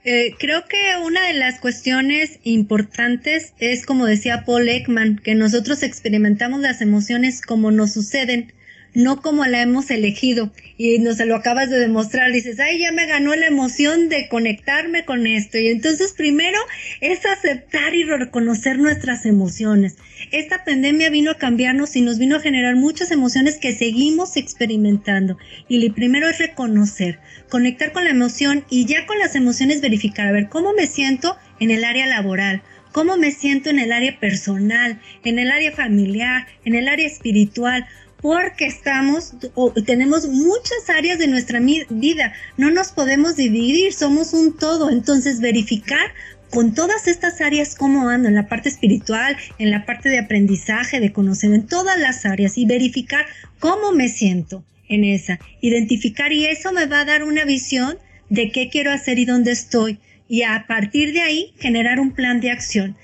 Eh, creo que una de las cuestiones importantes es, como decía Paul Ekman, que nosotros experimentamos las emociones como nos suceden no como la hemos elegido. Y nos lo acabas de demostrar, dices, ay, ya me ganó la emoción de conectarme con esto. Y entonces primero es aceptar y reconocer nuestras emociones. Esta pandemia vino a cambiarnos y nos vino a generar muchas emociones que seguimos experimentando. Y lo primero es reconocer, conectar con la emoción y ya con las emociones verificar, a ver, ¿cómo me siento en el área laboral? ¿Cómo me siento en el área personal, en el área familiar, en el área espiritual? Porque estamos o tenemos muchas áreas de nuestra vida, no nos podemos dividir, somos un todo, entonces verificar con todas estas áreas cómo ando, en la parte espiritual, en la parte de aprendizaje, de conocer, en todas las áreas y verificar cómo me siento en esa, identificar y eso me va a dar una visión de qué quiero hacer y dónde estoy. Y a partir de ahí generar un plan de acción.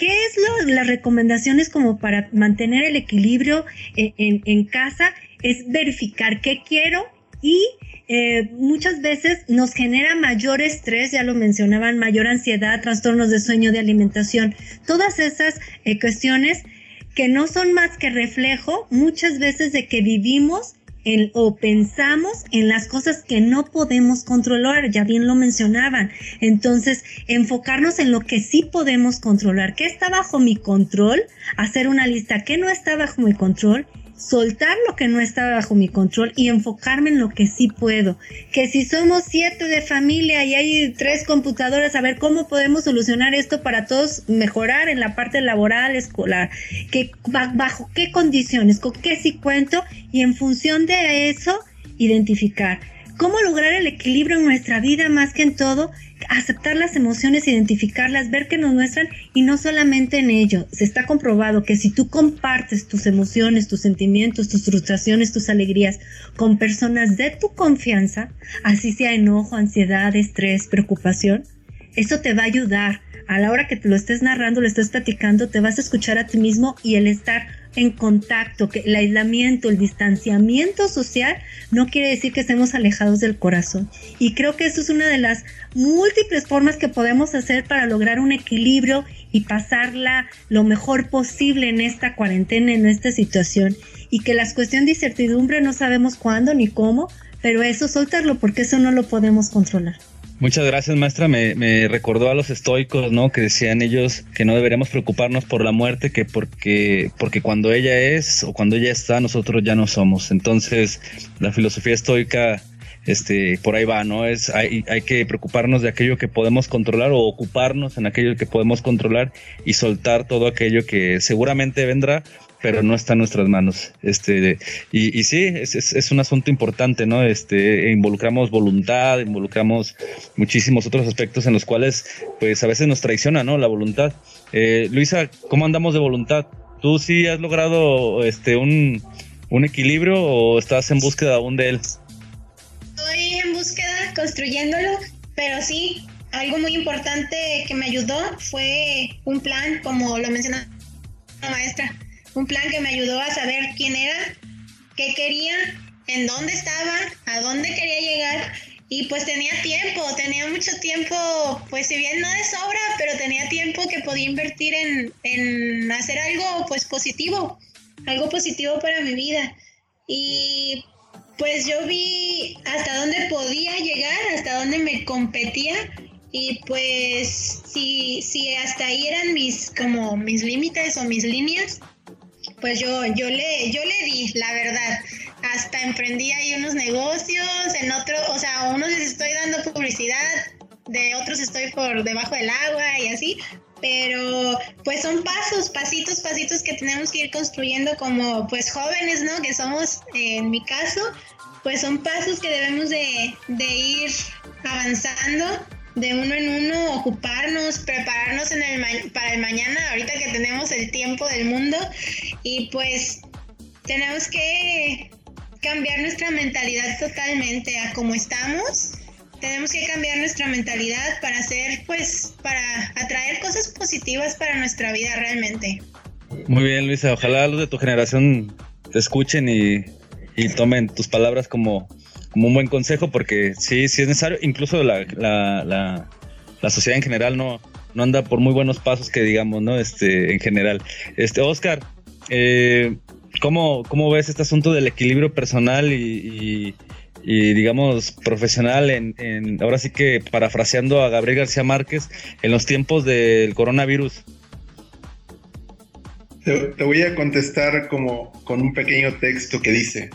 ¿Qué es lo, las recomendaciones como para mantener el equilibrio en, en, en casa? Es verificar qué quiero y eh, muchas veces nos genera mayor estrés, ya lo mencionaban, mayor ansiedad, trastornos de sueño, de alimentación, todas esas eh, cuestiones que no son más que reflejo muchas veces de que vivimos en, o pensamos en las cosas que no podemos controlar, ya bien lo mencionaban. Entonces, enfocarnos en lo que sí podemos controlar, qué está bajo mi control, hacer una lista, qué no está bajo mi control soltar lo que no está bajo mi control y enfocarme en lo que sí puedo. Que si somos siete de familia y hay tres computadoras, a ver cómo podemos solucionar esto para todos mejorar en la parte laboral, escolar, que bajo qué condiciones, con qué sí cuento y en función de eso identificar cómo lograr el equilibrio en nuestra vida más que en todo, aceptar las emociones, identificarlas, ver que nos muestran y no solamente en ello. Se está comprobado que si tú compartes tus emociones, tus sentimientos, tus frustraciones, tus alegrías con personas de tu confianza, así sea enojo, ansiedad, estrés, preocupación, eso te va a ayudar. A la hora que te lo estés narrando, lo estés platicando, te vas a escuchar a ti mismo y el estar en contacto, que el aislamiento, el distanciamiento social no quiere decir que estemos alejados del corazón. Y creo que eso es una de las múltiples formas que podemos hacer para lograr un equilibrio y pasarla lo mejor posible en esta cuarentena, en esta situación. Y que las cuestiones de incertidumbre no sabemos cuándo ni cómo, pero eso soltarlo porque eso no lo podemos controlar. Muchas gracias, maestra. Me, recordó a los estoicos, ¿no? Que decían ellos que no deberíamos preocuparnos por la muerte, que porque, porque cuando ella es o cuando ella está, nosotros ya no somos. Entonces, la filosofía estoica, este, por ahí va, ¿no? Es, hay, hay que preocuparnos de aquello que podemos controlar o ocuparnos en aquello que podemos controlar y soltar todo aquello que seguramente vendrá, pero no está en nuestras manos. Este, y, y sí, es, es, un asunto importante, ¿no? Este, involucramos voluntad, involucramos muchísimos otros aspectos en los cuales, pues a veces nos traiciona, ¿no? La voluntad. Eh, Luisa, ¿cómo andamos de voluntad? ¿Tú sí has logrado este, un, un equilibrio o estás en búsqueda aún de él? Estoy en búsqueda, construyéndolo, pero sí, algo muy importante que me ayudó fue un plan, como lo mencionó la maestra un plan que me ayudó a saber quién era, qué quería, en dónde estaba, a dónde quería llegar. Y pues tenía tiempo, tenía mucho tiempo, pues si bien no de sobra, pero tenía tiempo que podía invertir en, en hacer algo pues positivo, algo positivo para mi vida. Y pues yo vi hasta dónde podía llegar, hasta dónde me competía y pues si, si hasta ahí eran mis como mis límites o mis líneas, pues yo, yo le, yo le di, la verdad. Hasta emprendí ahí unos negocios, en otro, o sea, unos les estoy dando publicidad, de otros estoy por debajo del agua y así, pero pues son pasos, pasitos, pasitos que tenemos que ir construyendo como pues jóvenes, ¿no? Que somos, en mi caso, pues son pasos que debemos de, de ir avanzando de uno en uno, ocuparnos, prepararnos para el mañana, ahorita que tenemos el tiempo del mundo y pues tenemos que cambiar nuestra mentalidad totalmente a cómo estamos. Tenemos que cambiar nuestra mentalidad para hacer, pues, para atraer cosas positivas para nuestra vida realmente. Muy bien, Luisa. Ojalá los de tu generación te escuchen y, y tomen tus palabras como como un buen consejo porque sí, sí es necesario. Incluso la, la, la, sociedad en general no, no anda por muy buenos pasos que digamos, ¿no? Este, en general. Este, Oscar, eh, ¿cómo, ves este asunto del equilibrio personal y, digamos profesional en, ahora sí que parafraseando a Gabriel García Márquez, en los tiempos del coronavirus? te voy a contestar como con un pequeño texto que dice,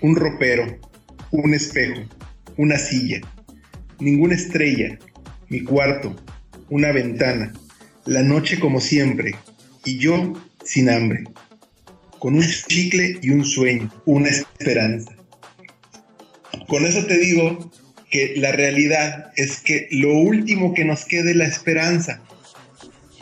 un ropero un espejo, una silla, ninguna estrella, mi cuarto, una ventana, la noche como siempre, y yo sin hambre, con un chicle y un sueño, una esperanza. Con eso te digo que la realidad es que lo último que nos quede es la esperanza.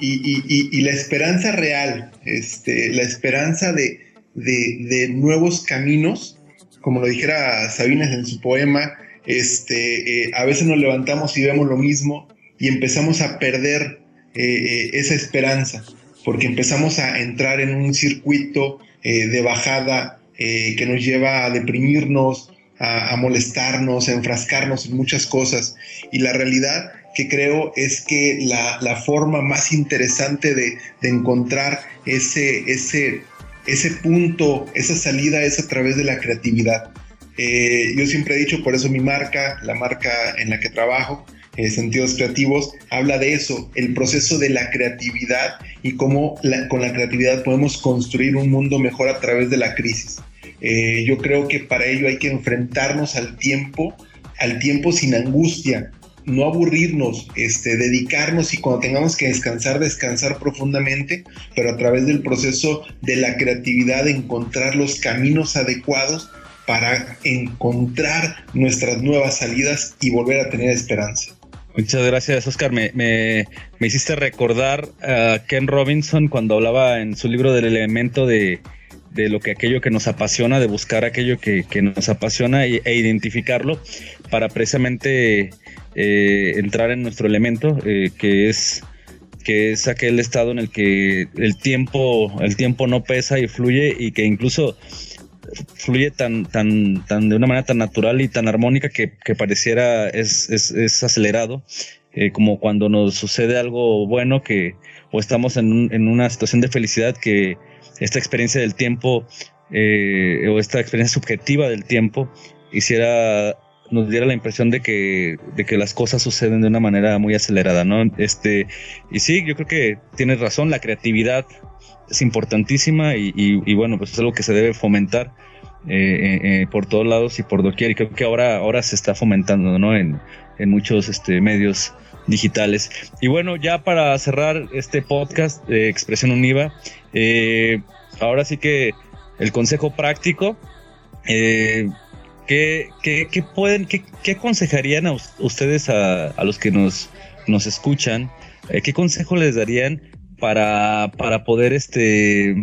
Y, la esperanza real, este, la esperanza de, de nuevos caminos, como lo dijera Sabines en su poema, este, eh, a veces nos levantamos y vemos lo mismo y empezamos a perder eh, esa esperanza, porque empezamos a entrar en un circuito de bajada que nos lleva a deprimirnos, a, molestarnos, a enfrascarnos en muchas cosas. Y la realidad que creo es que la, forma más interesante de, encontrar ese, ese, ese punto, esa salida es a través de la creatividad. Eh, yo siempre he dicho, por eso mi marca, la marca en la que trabajo, eh, Sentidos Creativos, habla de eso, el proceso de la creatividad y cómo con la creatividad podemos construir un mundo mejor a través de la crisis. Eh, yo creo que para ello hay que enfrentarnos al tiempo, al tiempo sin angustia, no aburrirnos, este, dedicarnos y cuando tengamos que descansar, descansar profundamente, pero a través del proceso de la creatividad, encontrar los caminos adecuados para encontrar nuestras nuevas salidas y volver a tener esperanza. Muchas gracias, Oscar. Me, me, hiciste recordar a Ken Robinson cuando hablaba en su libro del elemento de, de lo que aquello que nos apasiona, de buscar aquello que, nos apasiona e, e, identificarlo para precisamente eh, entrar en nuestro elemento, eh, que es que es aquel estado en el que el tiempo, el tiempo no pesa y fluye y que incluso fluye tan, tan, tan de una manera tan natural y tan armónica que, pareciera es, es, acelerado, eh, como cuando nos sucede algo bueno que o estamos en, en una situación de felicidad que esta experiencia del tiempo o esta experiencia subjetiva del tiempo hiciera nos diera la impresión de que, de que las cosas suceden de una manera muy acelerada, ¿no? Este, y sí, yo creo que tienes razón, la creatividad es importantísima y, bueno, pues es algo que se debe fomentar eh, eh, eh, por todos lados y por doquier y creo que ahora, ahora se está fomentando, ¿no? En, en muchos este, medios digitales. Y bueno, ya para cerrar este podcast de Expresión Univa, ahora sí que el consejo práctico, ¿Qué, pueden, qué, qué, aconsejarían a ustedes a, los que nos, nos escuchan? Eh, ¿Qué consejo les darían para, para poder, este,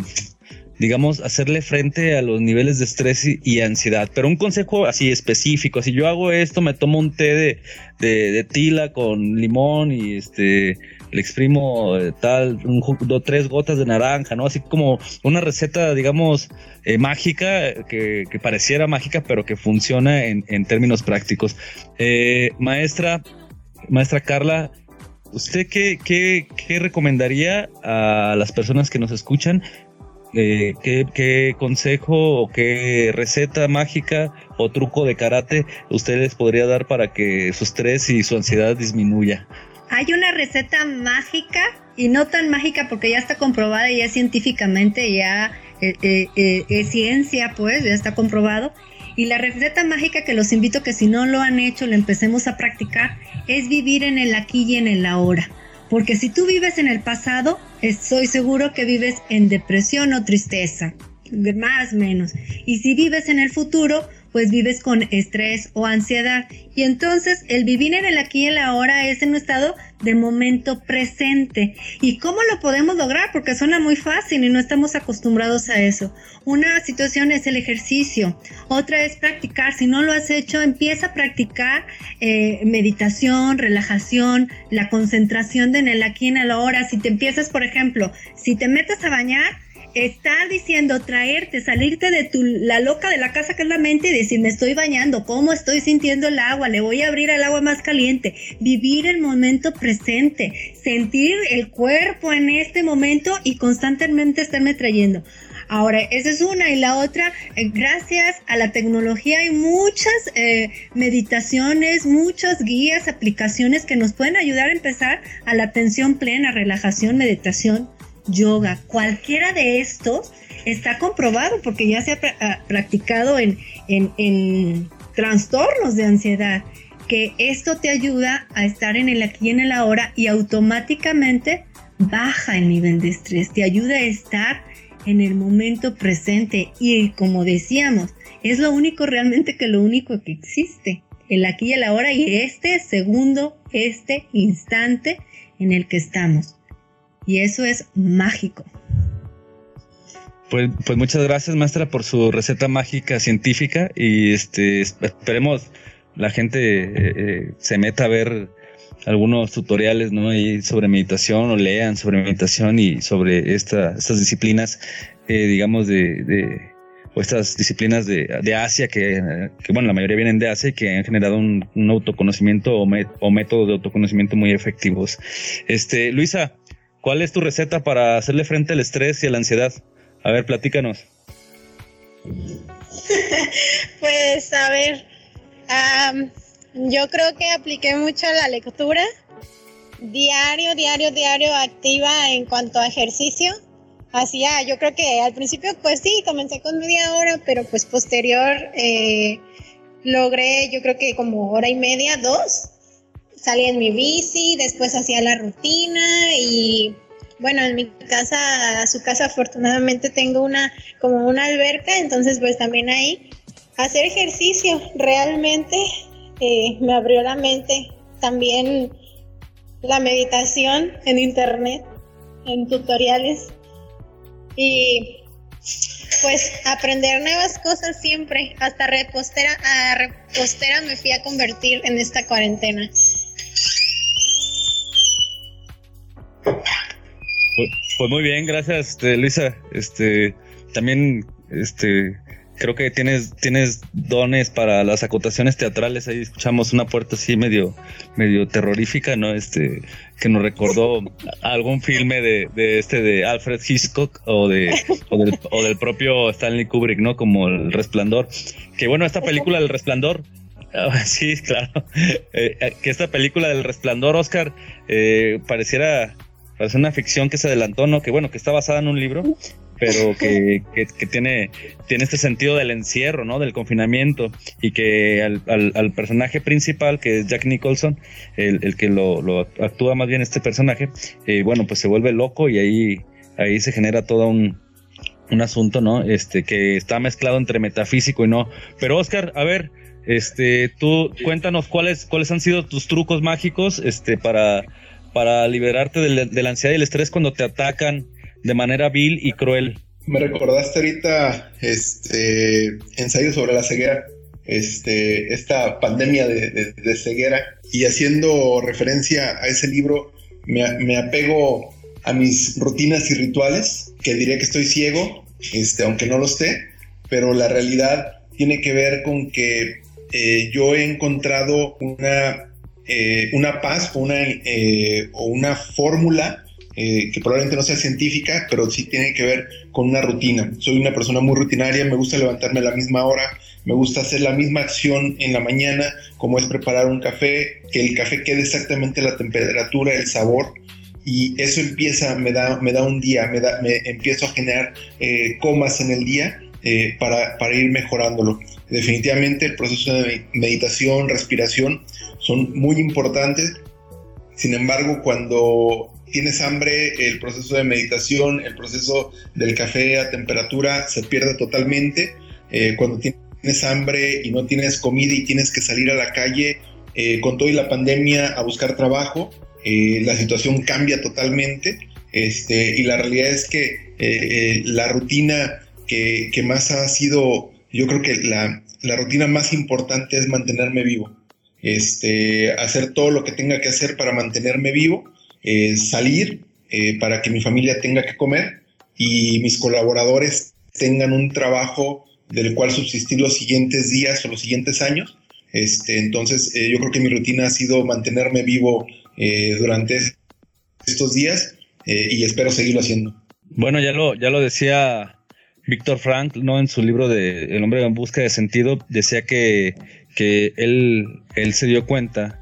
digamos, hacerle frente a los niveles de estrés y, ansiedad? Pero un consejo así específico, si yo hago esto, me tomo un té de, de, tila con limón y este le exprimo eh, tal, un, tres gotas de naranja, ¿no? Así como una receta, digamos, eh, mágica, que, pareciera mágica, pero que funciona en, términos prácticos. Eh, maestra, maestra Carla, ¿usted qué, qué, recomendaría a las personas que nos escuchan? ¿Qué, ¿Qué consejo o qué receta mágica o truco de karate usted les podría dar para que su estrés y su ansiedad disminuya? Hay una receta mágica y no tan mágica porque ya está comprobada ya científicamente, ya eh, eh, eh, es ciencia, pues, ya está comprobado. Y la receta mágica que los invito que si no lo han hecho, lo empecemos a practicar, es vivir en el aquí y en el ahora. Porque si tú vives en el pasado, estoy seguro que vives en depresión o tristeza, más o menos. Y si vives en el futuro, pues vives con estrés o ansiedad. Y entonces el vivir en el aquí y el ahora es en un estado de momento presente. ¿Y cómo lo podemos lograr? Porque suena muy fácil y no estamos acostumbrados a eso. Una situación es el ejercicio, otra es practicar. Si no lo has hecho, empieza a practicar eh, meditación, relajación, la concentración de en el aquí y en el ahora. Si te empiezas, por ejemplo, si te metes a bañar, está diciendo traerte, salirte de tu, la loca de la casa que es la mente y decir, me estoy bañando, cómo estoy sintiendo el agua, le voy a abrir el agua más caliente, vivir el momento presente, sentir el cuerpo en este momento y constantemente estarme trayendo. Ahora, esa es una. Y la otra, eh, gracias a la tecnología hay muchas eh, meditaciones, muchas guías, aplicaciones que nos pueden ayudar a empezar a la atención plena, relajación, meditación yoga, cualquiera de estos está comprobado porque ya se ha ah, practicado en, en, trastornos de ansiedad, que esto te ayuda a estar en el aquí y en el ahora y automáticamente baja el nivel de estrés, te ayuda a estar en el momento presente. Y como decíamos, es lo único realmente que lo único que existe, el aquí y el ahora y este segundo, este instante en el que estamos. Y eso es mágico. Pues, pues muchas gracias, maestra, por su receta mágica científica y este esperemos la gente eh, eh, se meta a ver algunos tutoriales, ¿no? Y sobre meditación o lean sobre meditación y sobre esta, estas disciplinas, eh, digamos, de, o estas disciplinas de, Asia que, bueno, la mayoría vienen de Asia y que han generado un, autoconocimiento o, o métodos de autoconocimiento muy efectivos. Este, Luisa, ¿cuál es tu receta para hacerle frente al estrés y a la ansiedad? A ver, platícanos. pues a ver, yo creo que apliqué mucho la lectura. Diario, diario, diario activa en cuanto a ejercicio. Hacía, yo creo que al principio pues sí, comencé con media hora, pero pues posterior eh, logré yo creo que como hora y media, dos. Salí en mi bici, después hacía la rutina y bueno, en mi casa, a su casa afortunadamente tengo una como una alberca, entonces pues también ahí hacer ejercicio realmente eh, me abrió la mente. También la meditación en internet, en tutoriales y pues aprender nuevas cosas siempre. Hasta repostera, a repostera me fui a convertir en esta cuarentena. Pues, pues, muy bien, gracias, este, Luisa. Este, también, este, creo que tienes, tienes dones para las acotaciones teatrales. Ahí escuchamos una puerta así medio, medio terrorífica, ¿no? Este, que nos recordó algún filme de, de este de Alfred Hitchcock o de, o del, propio Stanley Kubrick, ¿no? Como El Resplandor. Que bueno, esta película El Resplandor Sí, claro. Eh, eh, que esta película del resplandor, Oscar, eh, pareciera parece una ficción que se adelantó, ¿no? Que bueno, que está basada en un libro, pero que, que, tiene, tiene este sentido del encierro, ¿no? Del confinamiento y que al, al, personaje principal, que es Jack Nicholson, el, el que lo, lo, actúa más bien este personaje, eh, bueno, pues se vuelve loco y ahí, ahí se genera todo un, un asunto, ¿no? Este, que está mezclado entre metafísico y no. Pero Oscar, a ver, este, tú cuéntanos cuáles, cuáles han sido tus trucos mágicos, este, para para liberarte de la ansiedad y el estrés cuando te atacan de manera vil y cruel. Me recordaste ahorita este ensayo sobre la ceguera, este, esta pandemia de, ceguera, y haciendo referencia a ese libro, me, apego a mis rutinas y rituales, que diría que estoy ciego, este, aunque no lo esté, pero la realidad tiene que ver con que eh, yo he encontrado una eh, una paz o una, eh, o una fórmula eh, que probablemente no sea científica, pero sí tiene que ver con una rutina. Soy una persona muy rutinaria, me gusta levantarme a la misma hora, me gusta hacer la misma acción en la mañana, como es preparar un café, que el café quede exactamente la temperatura, el sabor, y eso empieza, me da, me da un día, me empiezo a generar comas en el día para, para ir mejorándolo. Definitivamente el proceso de meditación, respiración, son muy importantes. Sin embargo, cuando tienes hambre, el proceso de meditación, el proceso del café a temperatura se pierde totalmente. Eh, cuando tienes hambre y no tienes comida y tienes que salir a la calle eh, con toda la pandemia a buscar trabajo, eh, la situación cambia totalmente. Este, y la realidad es que la rutina que, más ha sido, yo creo que la, la rutina más importante es mantenerme vivo este, hacer todo lo que tenga que hacer para mantenerme vivo, eh, salir eh, para que mi familia tenga que comer y mis colaboradores tengan un trabajo del cual subsistir los siguientes días o los siguientes años. Este, entonces, eh, yo creo que mi rutina ha sido mantenerme vivo durante estos días y espero seguirlo haciendo. Bueno, ya lo, ya lo decía Víctor Frank, ¿no? En su libro de El hombre en busca de sentido, decía que que él, él se dio cuenta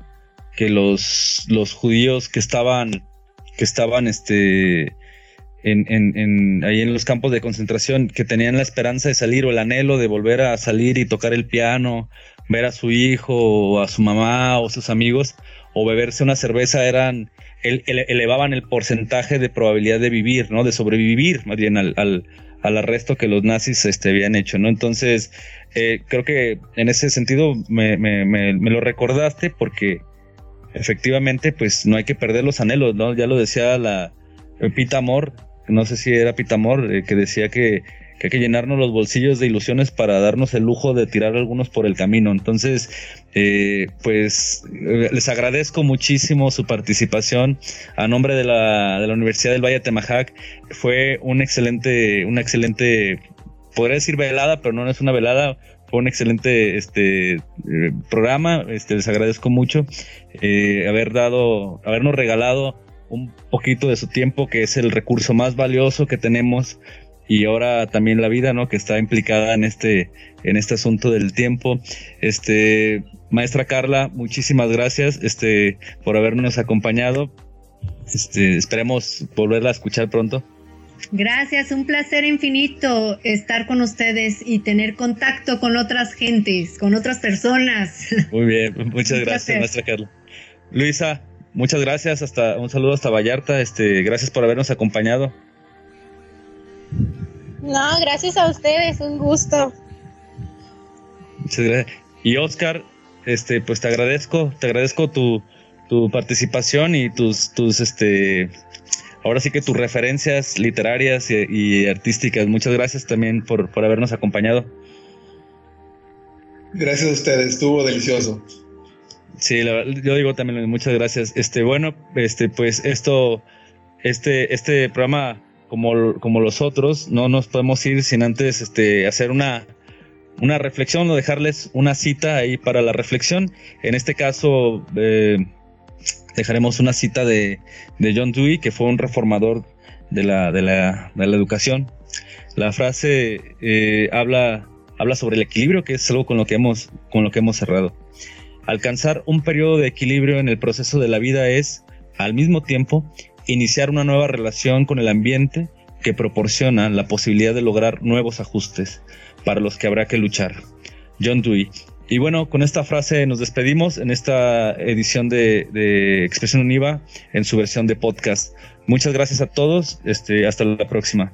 que los, los judíos que estaban, que estaban este, en, en, ahí en los campos de concentración, que tenían la esperanza de salir o el anhelo de volver a salir y tocar el piano, ver a su hijo o a su mamá o sus amigos, o beberse una cerveza, eran, elevaban el porcentaje de probabilidad de vivir, ¿no? De sobrevivir, más bien al, al arresto que los nazis este, habían hecho, ¿no? Entonces, eh, creo que en ese sentido me, lo recordaste porque efectivamente, pues no hay que perder los anhelos, ¿no? Ya lo decía la Pita Amor, no sé si era Pita Amor, eh, que decía que, que hay que llenarnos los bolsillos de ilusiones para darnos el lujo de tirar algunos por el camino. Entonces, eh, pues eh, les agradezco muchísimo su participación a nombre de la, de la Universidad del Valle Temajac. Fue un excelente, una excelente, podría decir velada, pero no es una velada, fue un excelente este eh, programa. Este, les agradezco mucho haber dado, habernos regalado un poquito de su tiempo, que es el recurso más valioso que tenemos y ahora también la vida, ¿no? Que está implicada en este, en este asunto del tiempo. Este, maestra Carla, muchísimas gracias, este, por habernos acompañado. Este, esperemos volverla a escuchar pronto. Gracias, un placer infinito estar con ustedes y tener contacto con otras gentes, con otras personas. Muy bien, muchas gracias, maestra Carla. Luisa, muchas gracias, hasta un saludo hasta Vallarta, este, gracias por habernos acompañado. No, gracias a ustedes, un gusto. Muchas gracias. Y Oscar, este, pues te agradezco, te agradezco tu, tu participación y tus, tus, este, ahora sí que tus referencias literarias y, artísticas. Muchas gracias también por, por, habernos acompañado. Gracias a ustedes, estuvo delicioso. Sí, yo digo también muchas gracias. Este, bueno, este, pues esto, este, este programa como, como los otros, no nos podemos ir sin antes este, hacer una, una reflexión o dejarles una cita ahí para la reflexión. En este caso, eh, dejaremos una cita de, de, John Dewey, que fue un reformador de la, de la, de la educación. La frase eh, habla, habla sobre el equilibrio, que es algo con lo que hemos, con lo que hemos cerrado. Alcanzar un periodo de equilibrio en el proceso de la vida es, al mismo tiempo, iniciar una nueva relación con el ambiente que proporciona la posibilidad de lograr nuevos ajustes para los que habrá que luchar. John Dewey. Y bueno, con esta frase nos despedimos en esta edición de, de Expresión Univa en su versión de podcast. Muchas gracias a todos. Este, hasta la próxima.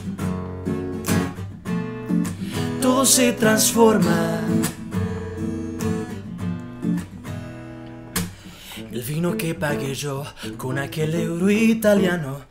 todo se transforma. El vino que pagué yo con aquel euro italiano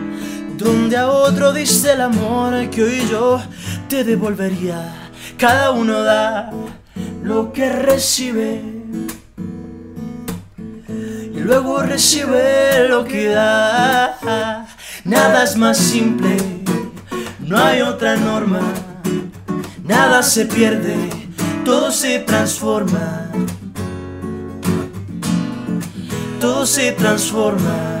donde a otro diste el amor que hoy yo te devolvería. Cada uno da lo que recibe y luego recibe lo que da. Nada es más simple, no hay otra norma, nada se pierde, todo se transforma. Todo se transforma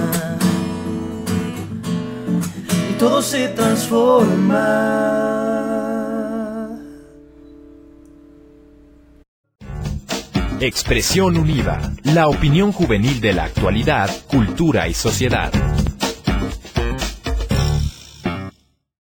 Todo se transforma. Expresión Unida, la opinión juvenil de la actualidad, cultura y sociedad.